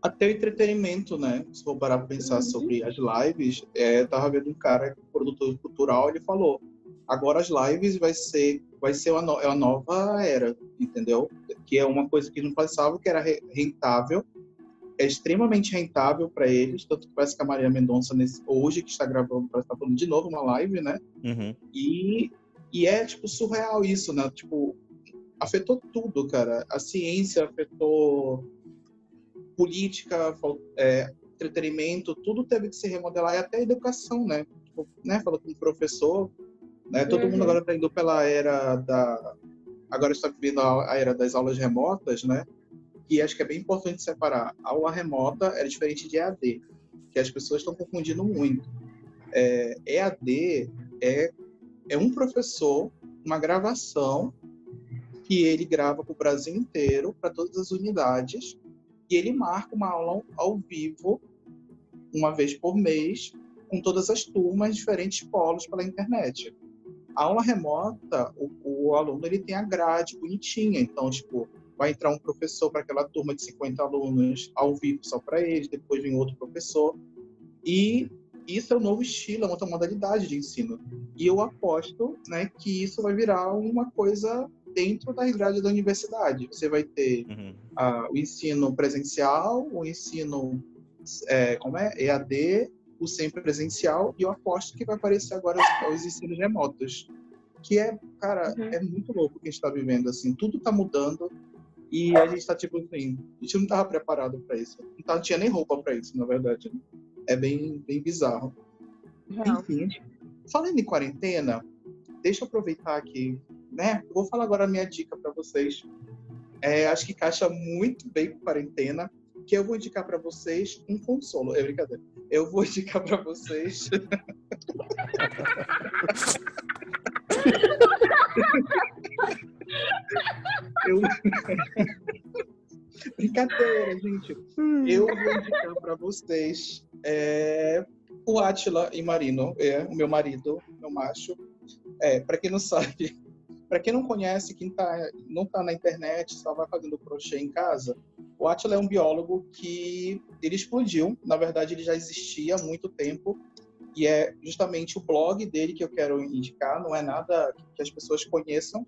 Até o entretenimento, né? Se for parar pra pensar Uhum. sobre as lives, é, eu tava vendo um cara, produtor cultural, ele falou: agora as lives vai ser, vai ser uma, no- é uma nova era, entendeu? Que é uma coisa que não passava, que era re- rentável, é extremamente rentável para eles, tanto que parece que a Maria Mendonça, nesse, hoje, que está gravando, parece que tá falando de novo uma live, né? Uhum. E, e é, tipo, surreal isso, né? Tipo, afetou tudo, cara. A ciência afetou política, é, entretenimento, tudo teve que se remodelar, e até a educação, né? Tipo, né? Falou com o professor, né? Todo Uhum. mundo agora está indo pela era da... Agora está vivendo a era das aulas remotas, né? E acho que é bem importante separar. A aula remota é diferente de EAD, que as pessoas estão confundindo muito. É, EAD é é um professor, uma gravação que ele grava para o Brasil inteiro, para todas as unidades, e ele marca uma aula ao vivo, uma vez por mês, com todas as turmas, diferentes polos pela internet. A aula remota, o, o aluno ele tem a grade bonitinha, então, tipo, vai entrar um professor para aquela turma de 50 alunos ao vivo só para eles, depois vem outro professor, e isso é o novo estilo, é uma outra modalidade de ensino. E eu aposto né, que isso vai virar uma coisa dentro das grades da universidade. Você vai ter Uhum. ah, o ensino presencial, o ensino é, como é? EAD, o semipresencial, e eu aposto que vai aparecer agora os, os ensinos remotos. Que é, cara, Uhum. é muito louco o que a gente está vivendo, assim, tudo está mudando e a gente está tipo assim, a gente não estava preparado para isso. Não, tava- não tinha nem roupa para isso, na verdade. né? É bem, bem bizarro. Enfim, falando em quarentena, deixa eu aproveitar aqui, né? Eu vou falar agora a minha dica para vocês. É, acho que encaixa muito bem com quarentena, que eu vou indicar para vocês um consolo. É brincadeira. Eu vou indicar para vocês. Eu... Brincadeira, gente. Eu vou indicar para vocês é, o Atila e Marino, é o meu marido, meu macho. É, para quem não sabe, para quem não conhece, quem tá, não está na internet, só vai fazendo crochê em casa, o Atila é um biólogo que ele explodiu. Na verdade, ele já existia há muito tempo. E é justamente o blog dele que eu quero indicar, não é nada que as pessoas conheçam.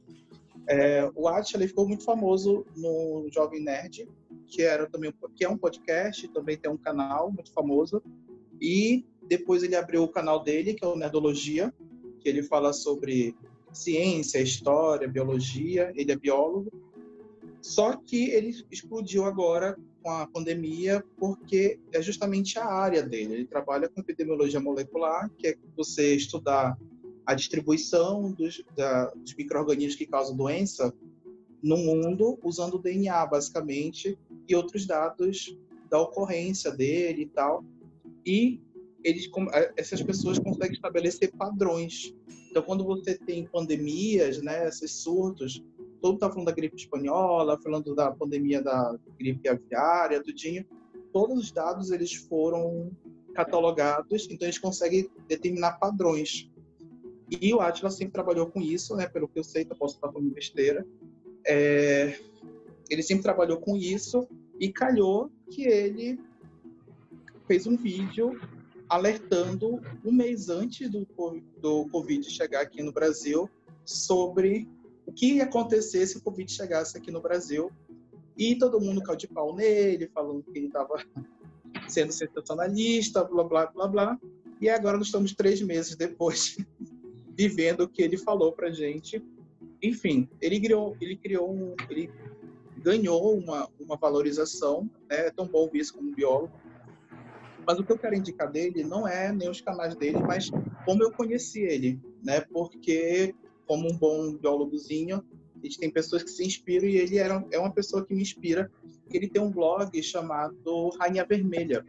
É, o Atila ficou muito famoso no Jovem Nerd, que era também que é um podcast, também tem um canal muito famoso. E depois ele abriu o canal dele, que é o Nerdologia, que ele fala sobre ciência, história, biologia. Ele é biólogo. Só que ele explodiu agora com a pandemia porque é justamente a área dele. Ele trabalha com epidemiologia molecular, que é você estudar a distribuição dos, dos micro-organismos que causam doença no mundo, usando o DNA, basicamente, e outros dados da ocorrência dele e tal. E eles, essas pessoas conseguem estabelecer padrões. Então, quando você tem pandemias, né, esses surtos, todo está falando da gripe espanhola, falando da pandemia da gripe aviária, tudinho. Todos os dados eles foram catalogados, então eles conseguem determinar padrões. E o Atlas sempre trabalhou com isso, né? Pelo que eu sei, eu posso estar falando besteira. É... Ele sempre trabalhou com isso e calhou que ele fez um vídeo alertando um mês antes do, do Covid chegar aqui no Brasil sobre o que ia acontecer se o Covid chegasse aqui no Brasil. E todo mundo caiu de pau nele, falando que ele estava sendo sensacionalista, blá, blá, blá, blá. E agora nós estamos três meses depois vivendo o que ele falou pra gente. Enfim, ele criou, ele criou um, ele ganhou uma, uma valorização, né? é tão bom ver isso como biólogo. Mas o que eu quero indicar dele não é nem os canais dele, mas como eu conheci ele, né? Porque como um bom biólogozinho, a gente tem pessoas que se inspiram e ele era, é uma pessoa que me inspira. Ele tem um blog chamado Rainha Vermelha,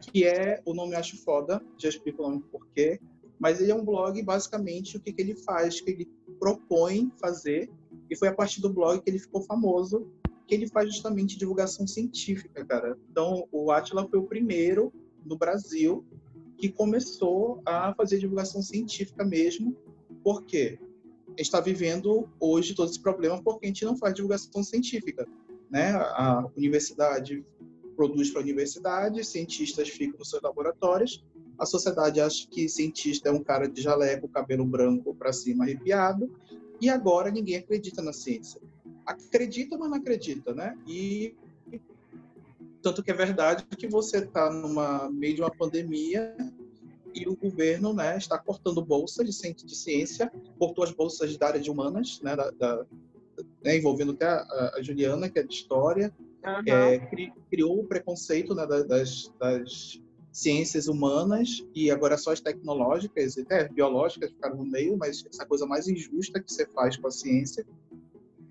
que é, o nome eu acho foda, já explico o nome por quê, mas ele é um blog, basicamente, o que, que ele faz, que ele propõe fazer, e foi a partir do blog que ele ficou famoso, que ele faz justamente divulgação científica, cara. Então, o Atila foi o primeiro no Brasil que começou a fazer divulgação científica mesmo, por quê? A gente está vivendo hoje todo esse problema porque a gente não faz divulgação científica. Né? A universidade produz para a universidade, cientistas ficam nos seus laboratórios, a sociedade acha que cientista é um cara de jaleco, cabelo branco para cima, arrepiado, e agora ninguém acredita na ciência. Acredita, mas não acredita, né? E tanto que é verdade que você está no meio de uma pandemia e o governo né, está cortando bolsas de ciência, cortou as bolsas da área de humanas, né, da, da, né, envolvendo até a, a, Juliana, que é de história, uhum. é, cri, criou o preconceito né, das, das, ciências humanas e agora só as tecnológicas, até biológicas ficaram no meio, mas essa coisa mais injusta que você faz com a ciência.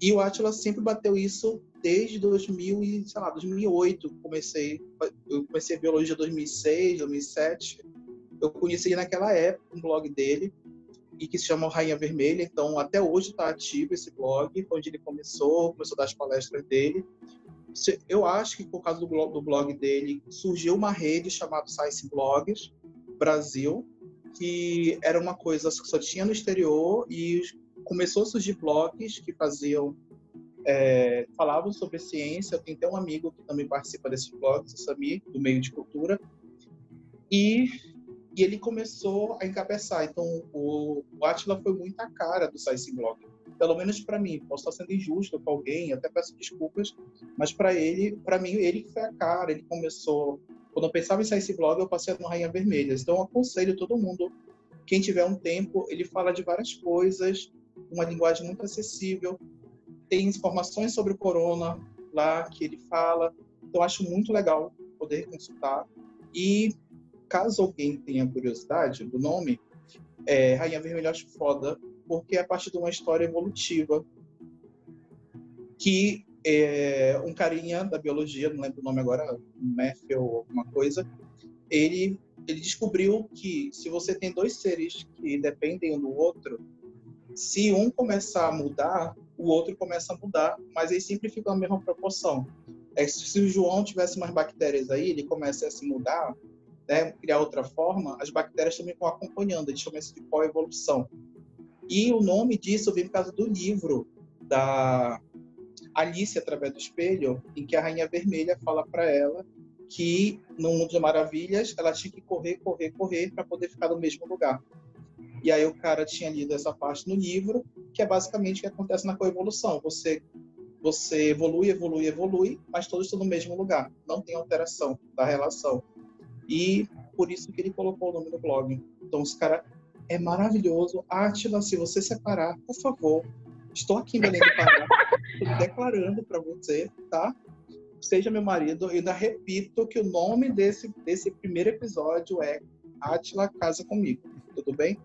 E o Atlas sempre bateu isso desde 2000 e, sei lá, 2008. Comecei, eu comecei biologia em 2006, 2007 eu conheci naquela época um blog dele e que se chama Rainha Vermelha, então até hoje está ativo esse blog, onde ele começou, começou a dar as palestras dele. Eu acho que por causa do blog, do blog dele surgiu uma rede chamada Science Blogs Brasil, que era uma coisa que só tinha no exterior e começou a surgir blogs que faziam é, falavam sobre ciência. Eu tenho até um amigo que também participa desses blogs, o Samir, do meio de cultura. E e ele começou a encabeçar. Então, o, o Atila foi muito a cara do Science Blog. Pelo menos para mim. Posso estar sendo injusto com alguém, até peço desculpas, mas para ele, para mim, ele foi a cara. Ele começou. Quando eu pensava em Science Blog, eu passei no Rainha Vermelha. Então, eu aconselho todo mundo, quem tiver um tempo, ele fala de várias coisas, uma linguagem muito acessível. Tem informações sobre o corona lá que ele fala. Então, acho muito legal poder consultar. E caso alguém tenha curiosidade do nome, é, Rainha Vermelha acho foda, porque é a partir de uma história evolutiva que é, um carinha da biologia, não lembro o nome agora, Matthew ou alguma coisa, ele, ele descobriu que se você tem dois seres que dependem um do outro, se um começar a mudar, o outro começa a mudar, mas eles sempre ficam na mesma proporção. É, se o João tivesse umas bactérias aí, ele começa a se mudar, né, criar outra forma, as bactérias também vão acompanhando, eles chamam isso de coevolução. E o nome disso vem por causa do livro da Alice através do espelho, em que a Rainha Vermelha fala para ela que no Mundo de Maravilhas ela tinha que correr, correr, correr para poder ficar no mesmo lugar. E aí o cara tinha lido essa parte no livro, que é basicamente o que acontece na coevolução. Você você evolui, evolui, evolui, mas todos estão no mesmo lugar. Não tem alteração da relação. E por isso que ele colocou o nome no blog. Então, os cara é maravilhoso. Átila, se você separar, por favor, estou aqui em Belém do Pará, estou declarando para você, tá? Seja meu marido. Eu ainda repito que o nome desse, desse primeiro episódio é Átila Casa Comigo. Tudo bem?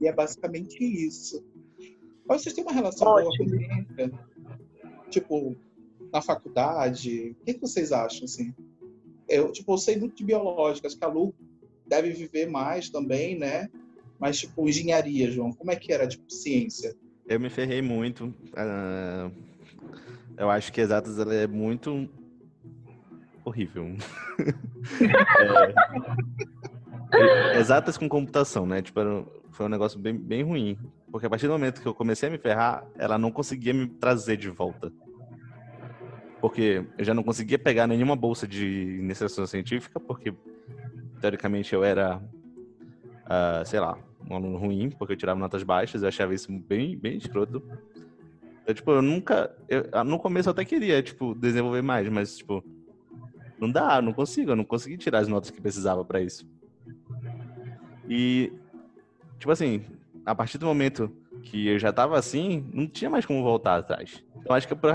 E é basicamente isso. Mas vocês têm uma relação Ótimo. boa com ele? Tipo, na faculdade? O que, vocês acham, assim? Eu, tipo, eu sei muito de biológica, acho que a Lu deve viver mais também, né? Mas, tipo, engenharia, João, como é que era, tipo, ciência? Eu me ferrei muito. Uh, eu acho que exatas ela é muito horrível. é, exatas com computação, né? Tipo, foi um negócio bem, bem ruim. Porque a partir do momento que eu comecei a me ferrar, ela não conseguia me trazer de volta. Porque eu já não conseguia pegar nenhuma bolsa de iniciação científica, porque teoricamente eu era, uh, sei lá, um aluno ruim, porque eu tirava notas baixas, eu achava isso bem, bem escroto. Eu, tipo, eu nunca. Eu, no começo eu até queria, tipo, desenvolver mais, mas, tipo, não dá, não consigo, eu não consegui tirar as notas que precisava para isso. E tipo assim, a partir do momento que eu já tava assim, não tinha mais como voltar atrás. Eu acho que por,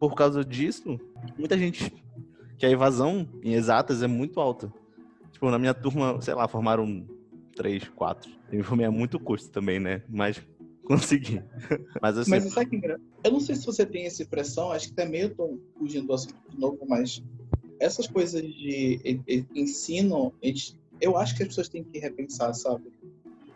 por causa disso, muita gente que a evasão em exatas é muito alta. Tipo, na minha turma, sei lá, formaram três, quatro. Eu formei a muito custo também, né? Mas consegui. mas assim... Mas sabe que eu não sei se você tem essa impressão, acho que até meio eu tô fugindo do assunto de novo, mas essas coisas de ensino, eu acho que as pessoas têm que repensar, sabe?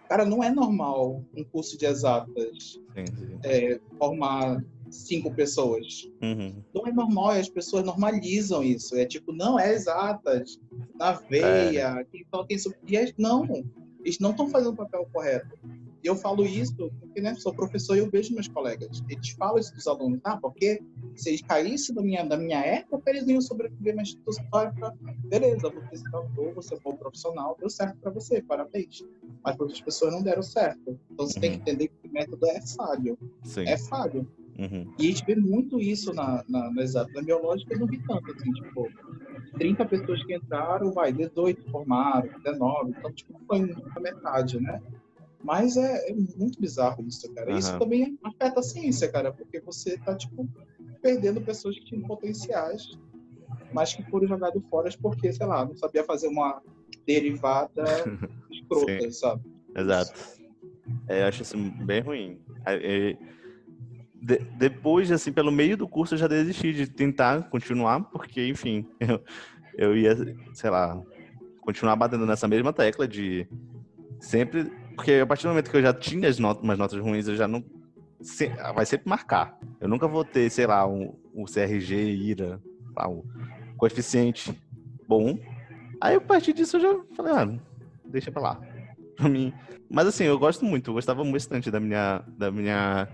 Cara, não é normal um curso de exatas sim, sim. É, formar cinco pessoas. Uhum. Não é normal e as pessoas normalizam isso. É tipo, não é exatas, na veia, é. quem toca isso. E é, não, eles não estão fazendo o papel correto. E eu falo isso porque né, sou professor e eu vejo meus colegas. Eles falam isso dos alunos, ah, porque se eles caíssem da minha, da minha época, eles iam sobreviver na instituição. Beleza, você se calculou, você é bom profissional, deu certo para você, parabéns. Mas para outras pessoas não deram certo. Então você uhum. tem que entender que o método é falho. Sim. É falho. Uhum. E a gente vê muito isso na, na, na exata. Na biológica eu não vi tanto, assim, tipo, 30 pessoas que entraram, vai, 18 formaram, 19, então, tipo, foi a metade, né? Mas é, é, muito bizarro isso, cara. Uhum. Isso também afeta a ciência, cara, porque você tá, tipo, perdendo pessoas que tinham potenciais, mas que foram jogados fora porque, sei lá, não sabia fazer uma derivada escrota, sabe? Exato. É, eu acho isso bem ruim. É, de, depois, assim, pelo meio do curso, eu já desisti de tentar continuar, porque, enfim, eu, eu ia, sei lá, continuar batendo nessa mesma tecla de sempre. Porque a partir do momento que eu já tinha as notas, umas notas ruins, eu já não. Se, vai sempre marcar. Eu nunca vou ter, sei lá, um, um CRG, IRA, um coeficiente bom. Aí, a partir disso, eu já falei, ah, deixa pra lá. Pra mim. Mas assim, eu gosto muito, eu gostava bastante da minha, da minha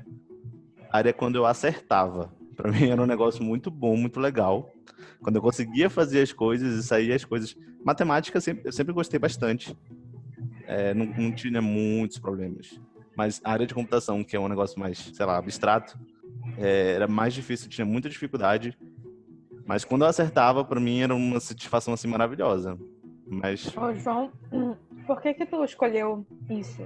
área quando eu acertava. Para mim era um negócio muito bom, muito legal. Quando eu conseguia fazer as coisas e sair as coisas. Matemática sempre, eu sempre gostei bastante. É, não, não tinha muitos problemas. Mas a área de computação, que é um negócio mais, sei lá, abstrato, é, era mais difícil, tinha muita dificuldade. Mas quando eu acertava, para mim era uma satisfação assim maravilhosa. Mas. Ô, João, por que que tu escolheu isso?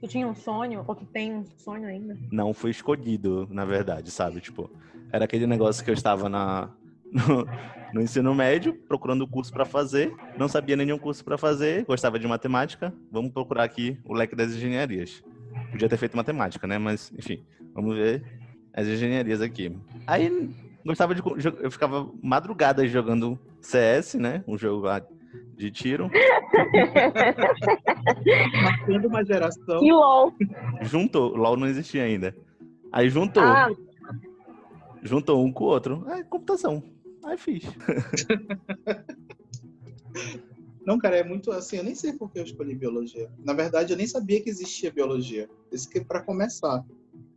Tu tinha um sonho? Ou tu tem um sonho ainda? Não, foi escolhido, na verdade, sabe? Tipo, era aquele negócio que eu estava na, no, no ensino médio, procurando curso para fazer, não sabia nenhum curso para fazer, gostava de matemática, vamos procurar aqui o leque das engenharias. Podia ter feito matemática, né? Mas, enfim, vamos ver as engenharias aqui. Aí, gostava de. Eu ficava madrugadas jogando CS, né? Um jogo lá de tiro. Marcando uma geração. E LOL. Juntou. LOL não existia ainda. Aí juntou. Ah. juntou um com o outro. É computação. Aí fiz. Não, cara, é muito assim, eu nem sei por que eu escolhi biologia. Na verdade, eu nem sabia que existia biologia. Isso que para começar.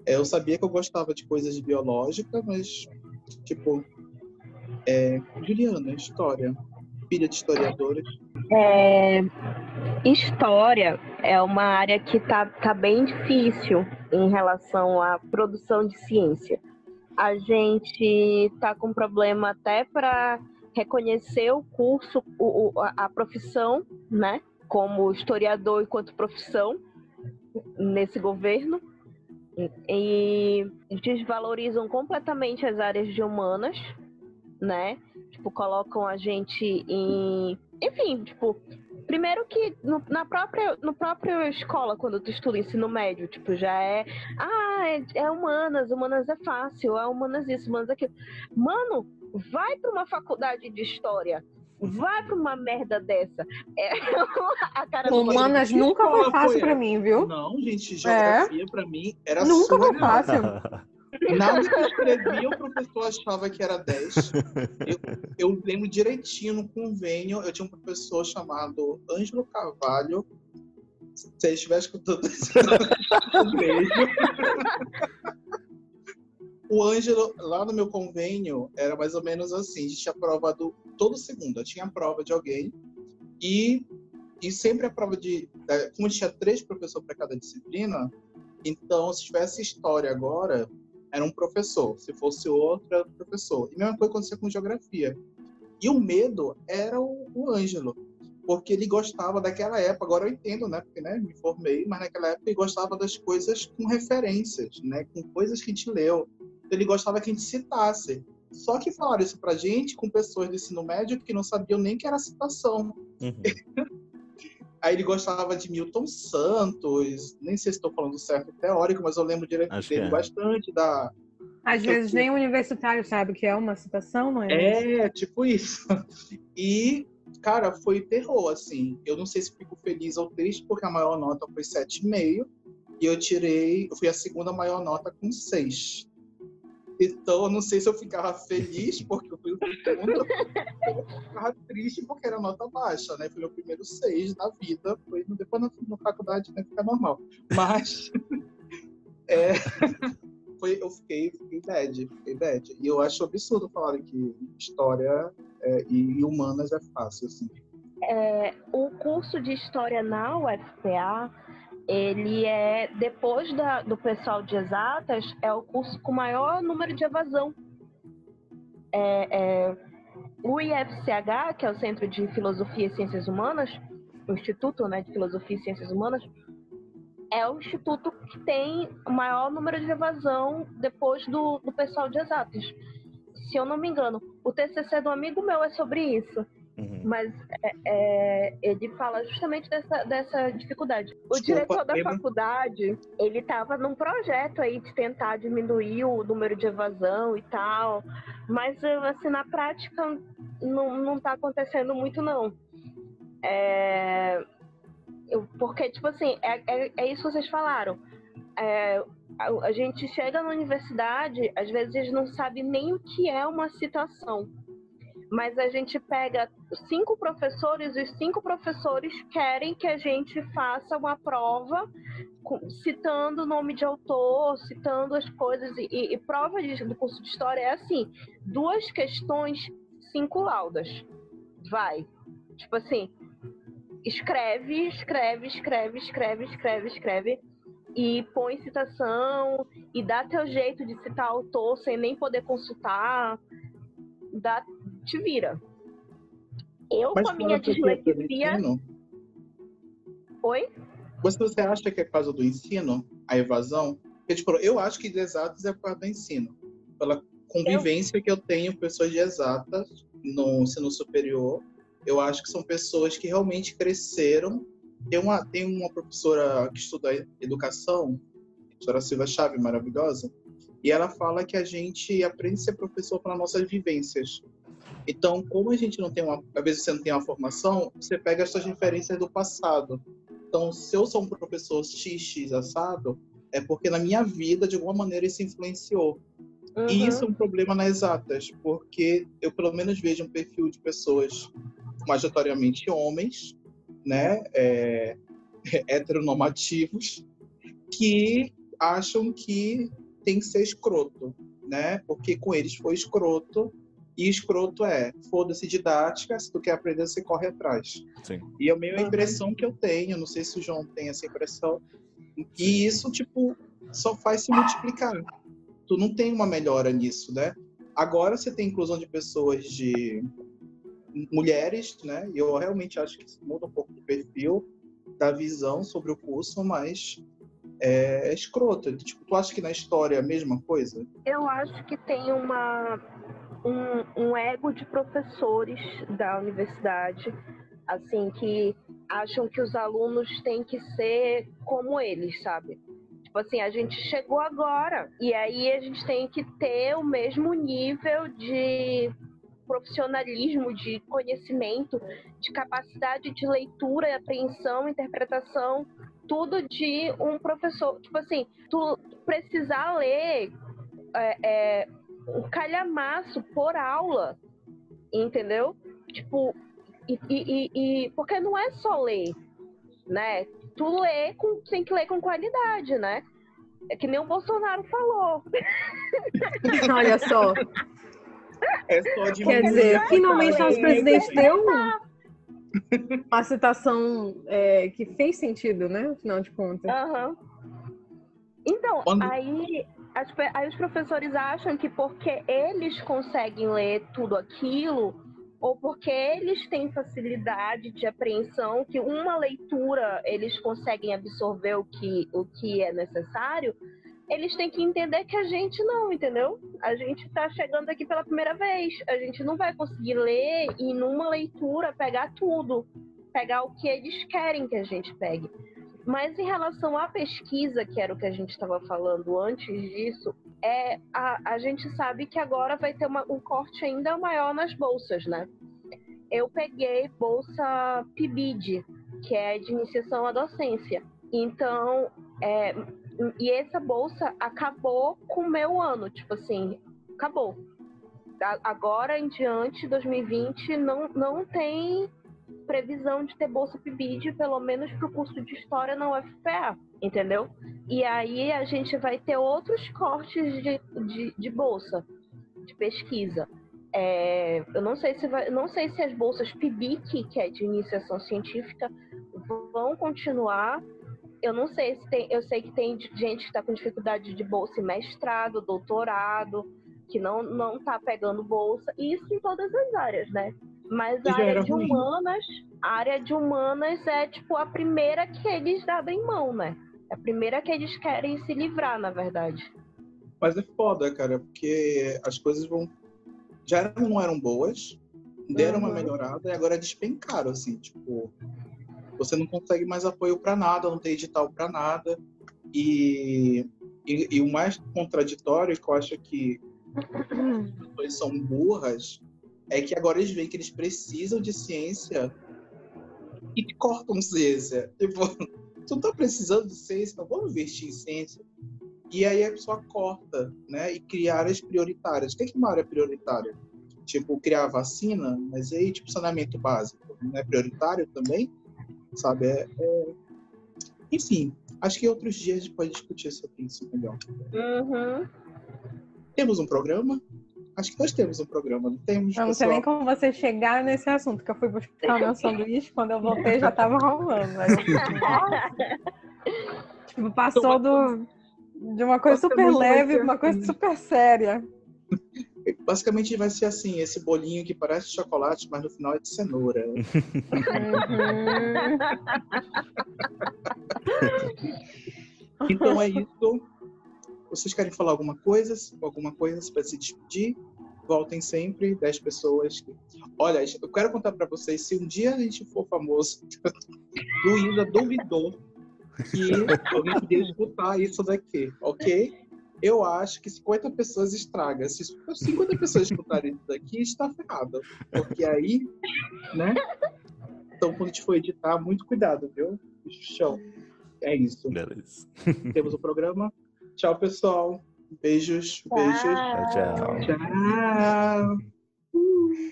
É, eu sabia que eu gostava de coisas de biológica, mas tipo é, Juliana, história, filha de historiadores. É, história é uma área que tá, tá bem difícil em relação à produção de ciência. A gente tá com problema até para reconhecer o curso, o, a profissão, né, como historiador enquanto profissão nesse governo e desvalorizam completamente as áreas de humanas, né? Tipo, colocam a gente em, enfim, tipo, primeiro que no, na própria no próprio escola quando tu estuda ensino médio, tipo, já é, ah, é, é humanas, humanas é fácil, é humanas isso, humanas aquilo. Mano, vai para uma faculdade de história. Vai pra uma merda dessa. É a cara Humanas nunca foi fácil pra mim, viu? Não, gente, geografia é. pra mim era Nunca foi fácil. Nada que eu escrevia, o professor achava que era 10. Eu, eu lembro direitinho no convênio, eu tinha um professor chamado Ângelo Carvalho. Se ele estiver escutando esse um beijo. O Ângelo, lá no meu convênio, era mais ou menos assim: a gente tinha prova do, todo segunda, tinha prova de alguém, e, e sempre a prova de. Como tinha três professores para cada disciplina, então se tivesse história agora, era um professor, se fosse outro, era outro professor. E a mesma coisa acontecia com geografia. E o medo era o, o Ângelo, porque ele gostava daquela época, agora eu entendo, né, porque né, me formei, mas naquela época ele gostava das coisas com referências, né, com coisas que a gente leu ele gostava que a gente citasse. Só que falaram isso pra gente com pessoas do ensino médio que não sabiam nem que era citação. Uhum. Aí ele gostava de Milton Santos, nem sei se estou falando certo teórico, mas eu lembro direito Acho dele é. bastante da. Às vezes nem o universitário sabe que é uma citação, não é? É, tipo isso. E, cara, foi terror, assim. Eu não sei se fico feliz ou triste, porque a maior nota foi 7,5. E eu tirei, eu fui a segunda maior nota com 6. Então, eu não sei se eu ficava feliz porque eu fui o segundo, ou ficava triste porque era nota baixa, né? Foi meu primeiro seis da vida, foi depois na, na faculdade né, fica normal. Mas é, foi, eu fiquei, fiquei bad, fiquei bad. E eu acho absurdo falar que história é, e humanas é fácil, assim. É, o curso de história na UFPA ele é, depois da, do pessoal de exatas, é o curso com maior número de evasão. É, é, o IFCH, que é o Centro de Filosofia e Ciências Humanas, o Instituto né, de Filosofia e Ciências Humanas, é o instituto que tem o maior número de evasão depois do, do pessoal de exatas. Se eu não me engano, o TCC do amigo meu é sobre isso. Uhum. Mas é, é, ele fala justamente dessa, dessa dificuldade. O Desculpa, diretor da eu... faculdade, ele estava num projeto aí de tentar diminuir o número de evasão e tal, mas assim, na prática não, não tá acontecendo muito não. É, porque, tipo assim, é, é, é isso que vocês falaram. É, a, a gente chega na universidade, às vezes não sabe nem o que é uma citação mas a gente pega cinco professores e os cinco professores querem que a gente faça uma prova citando o nome de autor, citando as coisas. E, e prova de, do curso de história é assim: duas questões, cinco laudas. Vai. Tipo assim, escreve, escreve, escreve, escreve, escreve, escreve. E põe citação e dá teu jeito de citar autor sem nem poder consultar. Dá, te vira. Eu, Mas com a minha dislexia. Oi? Mas você acha que é por causa do ensino, a evasão? Porque, tipo, eu acho que de exatas é por causa do ensino. Pela convivência eu... que eu tenho com pessoas de exatas no ensino superior, eu acho que são pessoas que realmente cresceram. Tem uma, tem uma professora que estuda educação, a professora Silva Chave, maravilhosa, e ela fala que a gente aprende a ser professor para nossas vivências. Então, como a gente não tem uma, às vezes você não tem uma formação, você pega as suas referências do passado. Então, se eu sou um professor XX assado, é porque na minha vida, de alguma maneira, isso influenciou. Uhum. E isso é um problema nas exatas, porque eu pelo menos vejo um perfil de pessoas majoritariamente homens, né, é, heteronormativos, que acham que tem que ser escroto, né? Porque com eles foi escroto, e escroto é, foda-se didática, se tu quer aprender, você corre atrás. Sim. E é meio a impressão que eu tenho, não sei se o João tem essa impressão, e isso, tipo, só faz se multiplicar. Tu não tem uma melhora nisso, né? Agora você tem inclusão de pessoas de mulheres, né? E eu realmente acho que isso muda um pouco do perfil, da visão sobre o curso, mas é, é escroto. Tipo, tu acha que na história é a mesma coisa? Eu acho que tem uma, um, um ego de professores da universidade, assim, que acham que os alunos têm que ser como eles, sabe? Tipo assim, a gente chegou agora e aí a gente tem que ter o mesmo nível de profissionalismo, de conhecimento, de capacidade de leitura, apreensão, interpretação, tudo de um professor. Tipo assim, tu precisar ler é, é, um calhamaço por aula, entendeu? Tipo, e, e, e, porque não é só ler, né? Tu lê com, tem que ler com qualidade, né? É que nem o Bolsonaro falou. Olha só. É só Quer dizer, finalmente nosso presidente deu uma citação é, que fez sentido, né? Afinal de contas. Aham. Então, Quando- aí, as aí os professores acham que porque eles conseguem ler tudo aquilo, ou porque eles têm facilidade de apreensão, que uma leitura eles conseguem absorver o que, o que é necessário, eles têm que entender que a gente não, entendeu? A gente está chegando aqui pela primeira vez. A gente não vai conseguir ler e numa leitura pegar tudo, pegar o que eles querem que a gente pegue. Mas em relação à pesquisa, que era o que a gente estava falando antes disso, é a, a gente sabe que agora vai ter uma- um corte ainda maior nas bolsas, né? Eu peguei bolsa PIBID, que é de iniciação à docência. Então, é, e essa bolsa acabou com o meu ano, tipo assim, acabou. Agora em diante, 2020, não, não tem previsão de ter bolsa PIBID, pelo menos para o curso de História na UFPA, entendeu? E aí a gente vai ter outros cortes de, de, de bolsa, de pesquisa. É, eu não sei se vai, não sei se as bolsas PIBIC, que é de iniciação científica, vão continuar. Eu não sei se tem, eu sei que tem gente que está com dificuldade de bolsa em mestrado, doutorado, que não não está pegando bolsa, e isso em todas as áreas, né? Mas a área de humanas, a área de humanas é tipo a primeira que eles abrem mão, né? É a primeira que eles querem se livrar, na verdade. Mas é foda, cara, porque as coisas vão. Já eram- não eram boas, deram uma Uhum. melhorada e agora despencaram, assim, tipo. Você não consegue mais apoio pra nada, não tem edital pra nada. E, e, e o mais contraditório, que eu acho que as pessoas são burras, é que agora eles veem que eles precisam de ciência e cortam ciência. Tipo, tu tá precisando de ciência, então vamos investir em ciência. E aí a pessoa corta, né? E cria áreas prioritárias. O que é que uma área prioritária? Tipo, criar vacina, mas aí, tipo, saneamento básico, não é prioritário também? Sabe? É, é- Enfim, acho que outros dias a gente pode discutir sobre isso melhor. Uhum. Temos um programa? Acho que nós temos um programa, não temos? Eu não sei nem como você chegar nesse assunto, que eu fui buscar o meu sanduíche, quando eu voltei já tava rolando. Aí. Tipo, passou do, de uma coisa super leve pra uma coisa super séria. Basicamente vai ser assim, esse bolinho que parece chocolate, mas no final é de cenoura. Uhum. Então é isso. Vocês querem falar alguma coisa? Alguma coisa para se despedir? Voltem sempre, 10 pessoas. Olha, eu quero contar para vocês, se um dia a gente for famoso, Luísa duvidou que alguém podia escutar isso daqui, ok? Eu acho que 50 pessoas estraga. Se 50 pessoas escutarem isso daqui, está ferrado. Porque aí, né? Então, quando a gente for editar, muito cuidado, viu? Chão. É isso. Beleza. Temos o programa. Tchau, pessoal. Beijos, tchau. beijos. Tchau, tchau. Tchau. Uhum.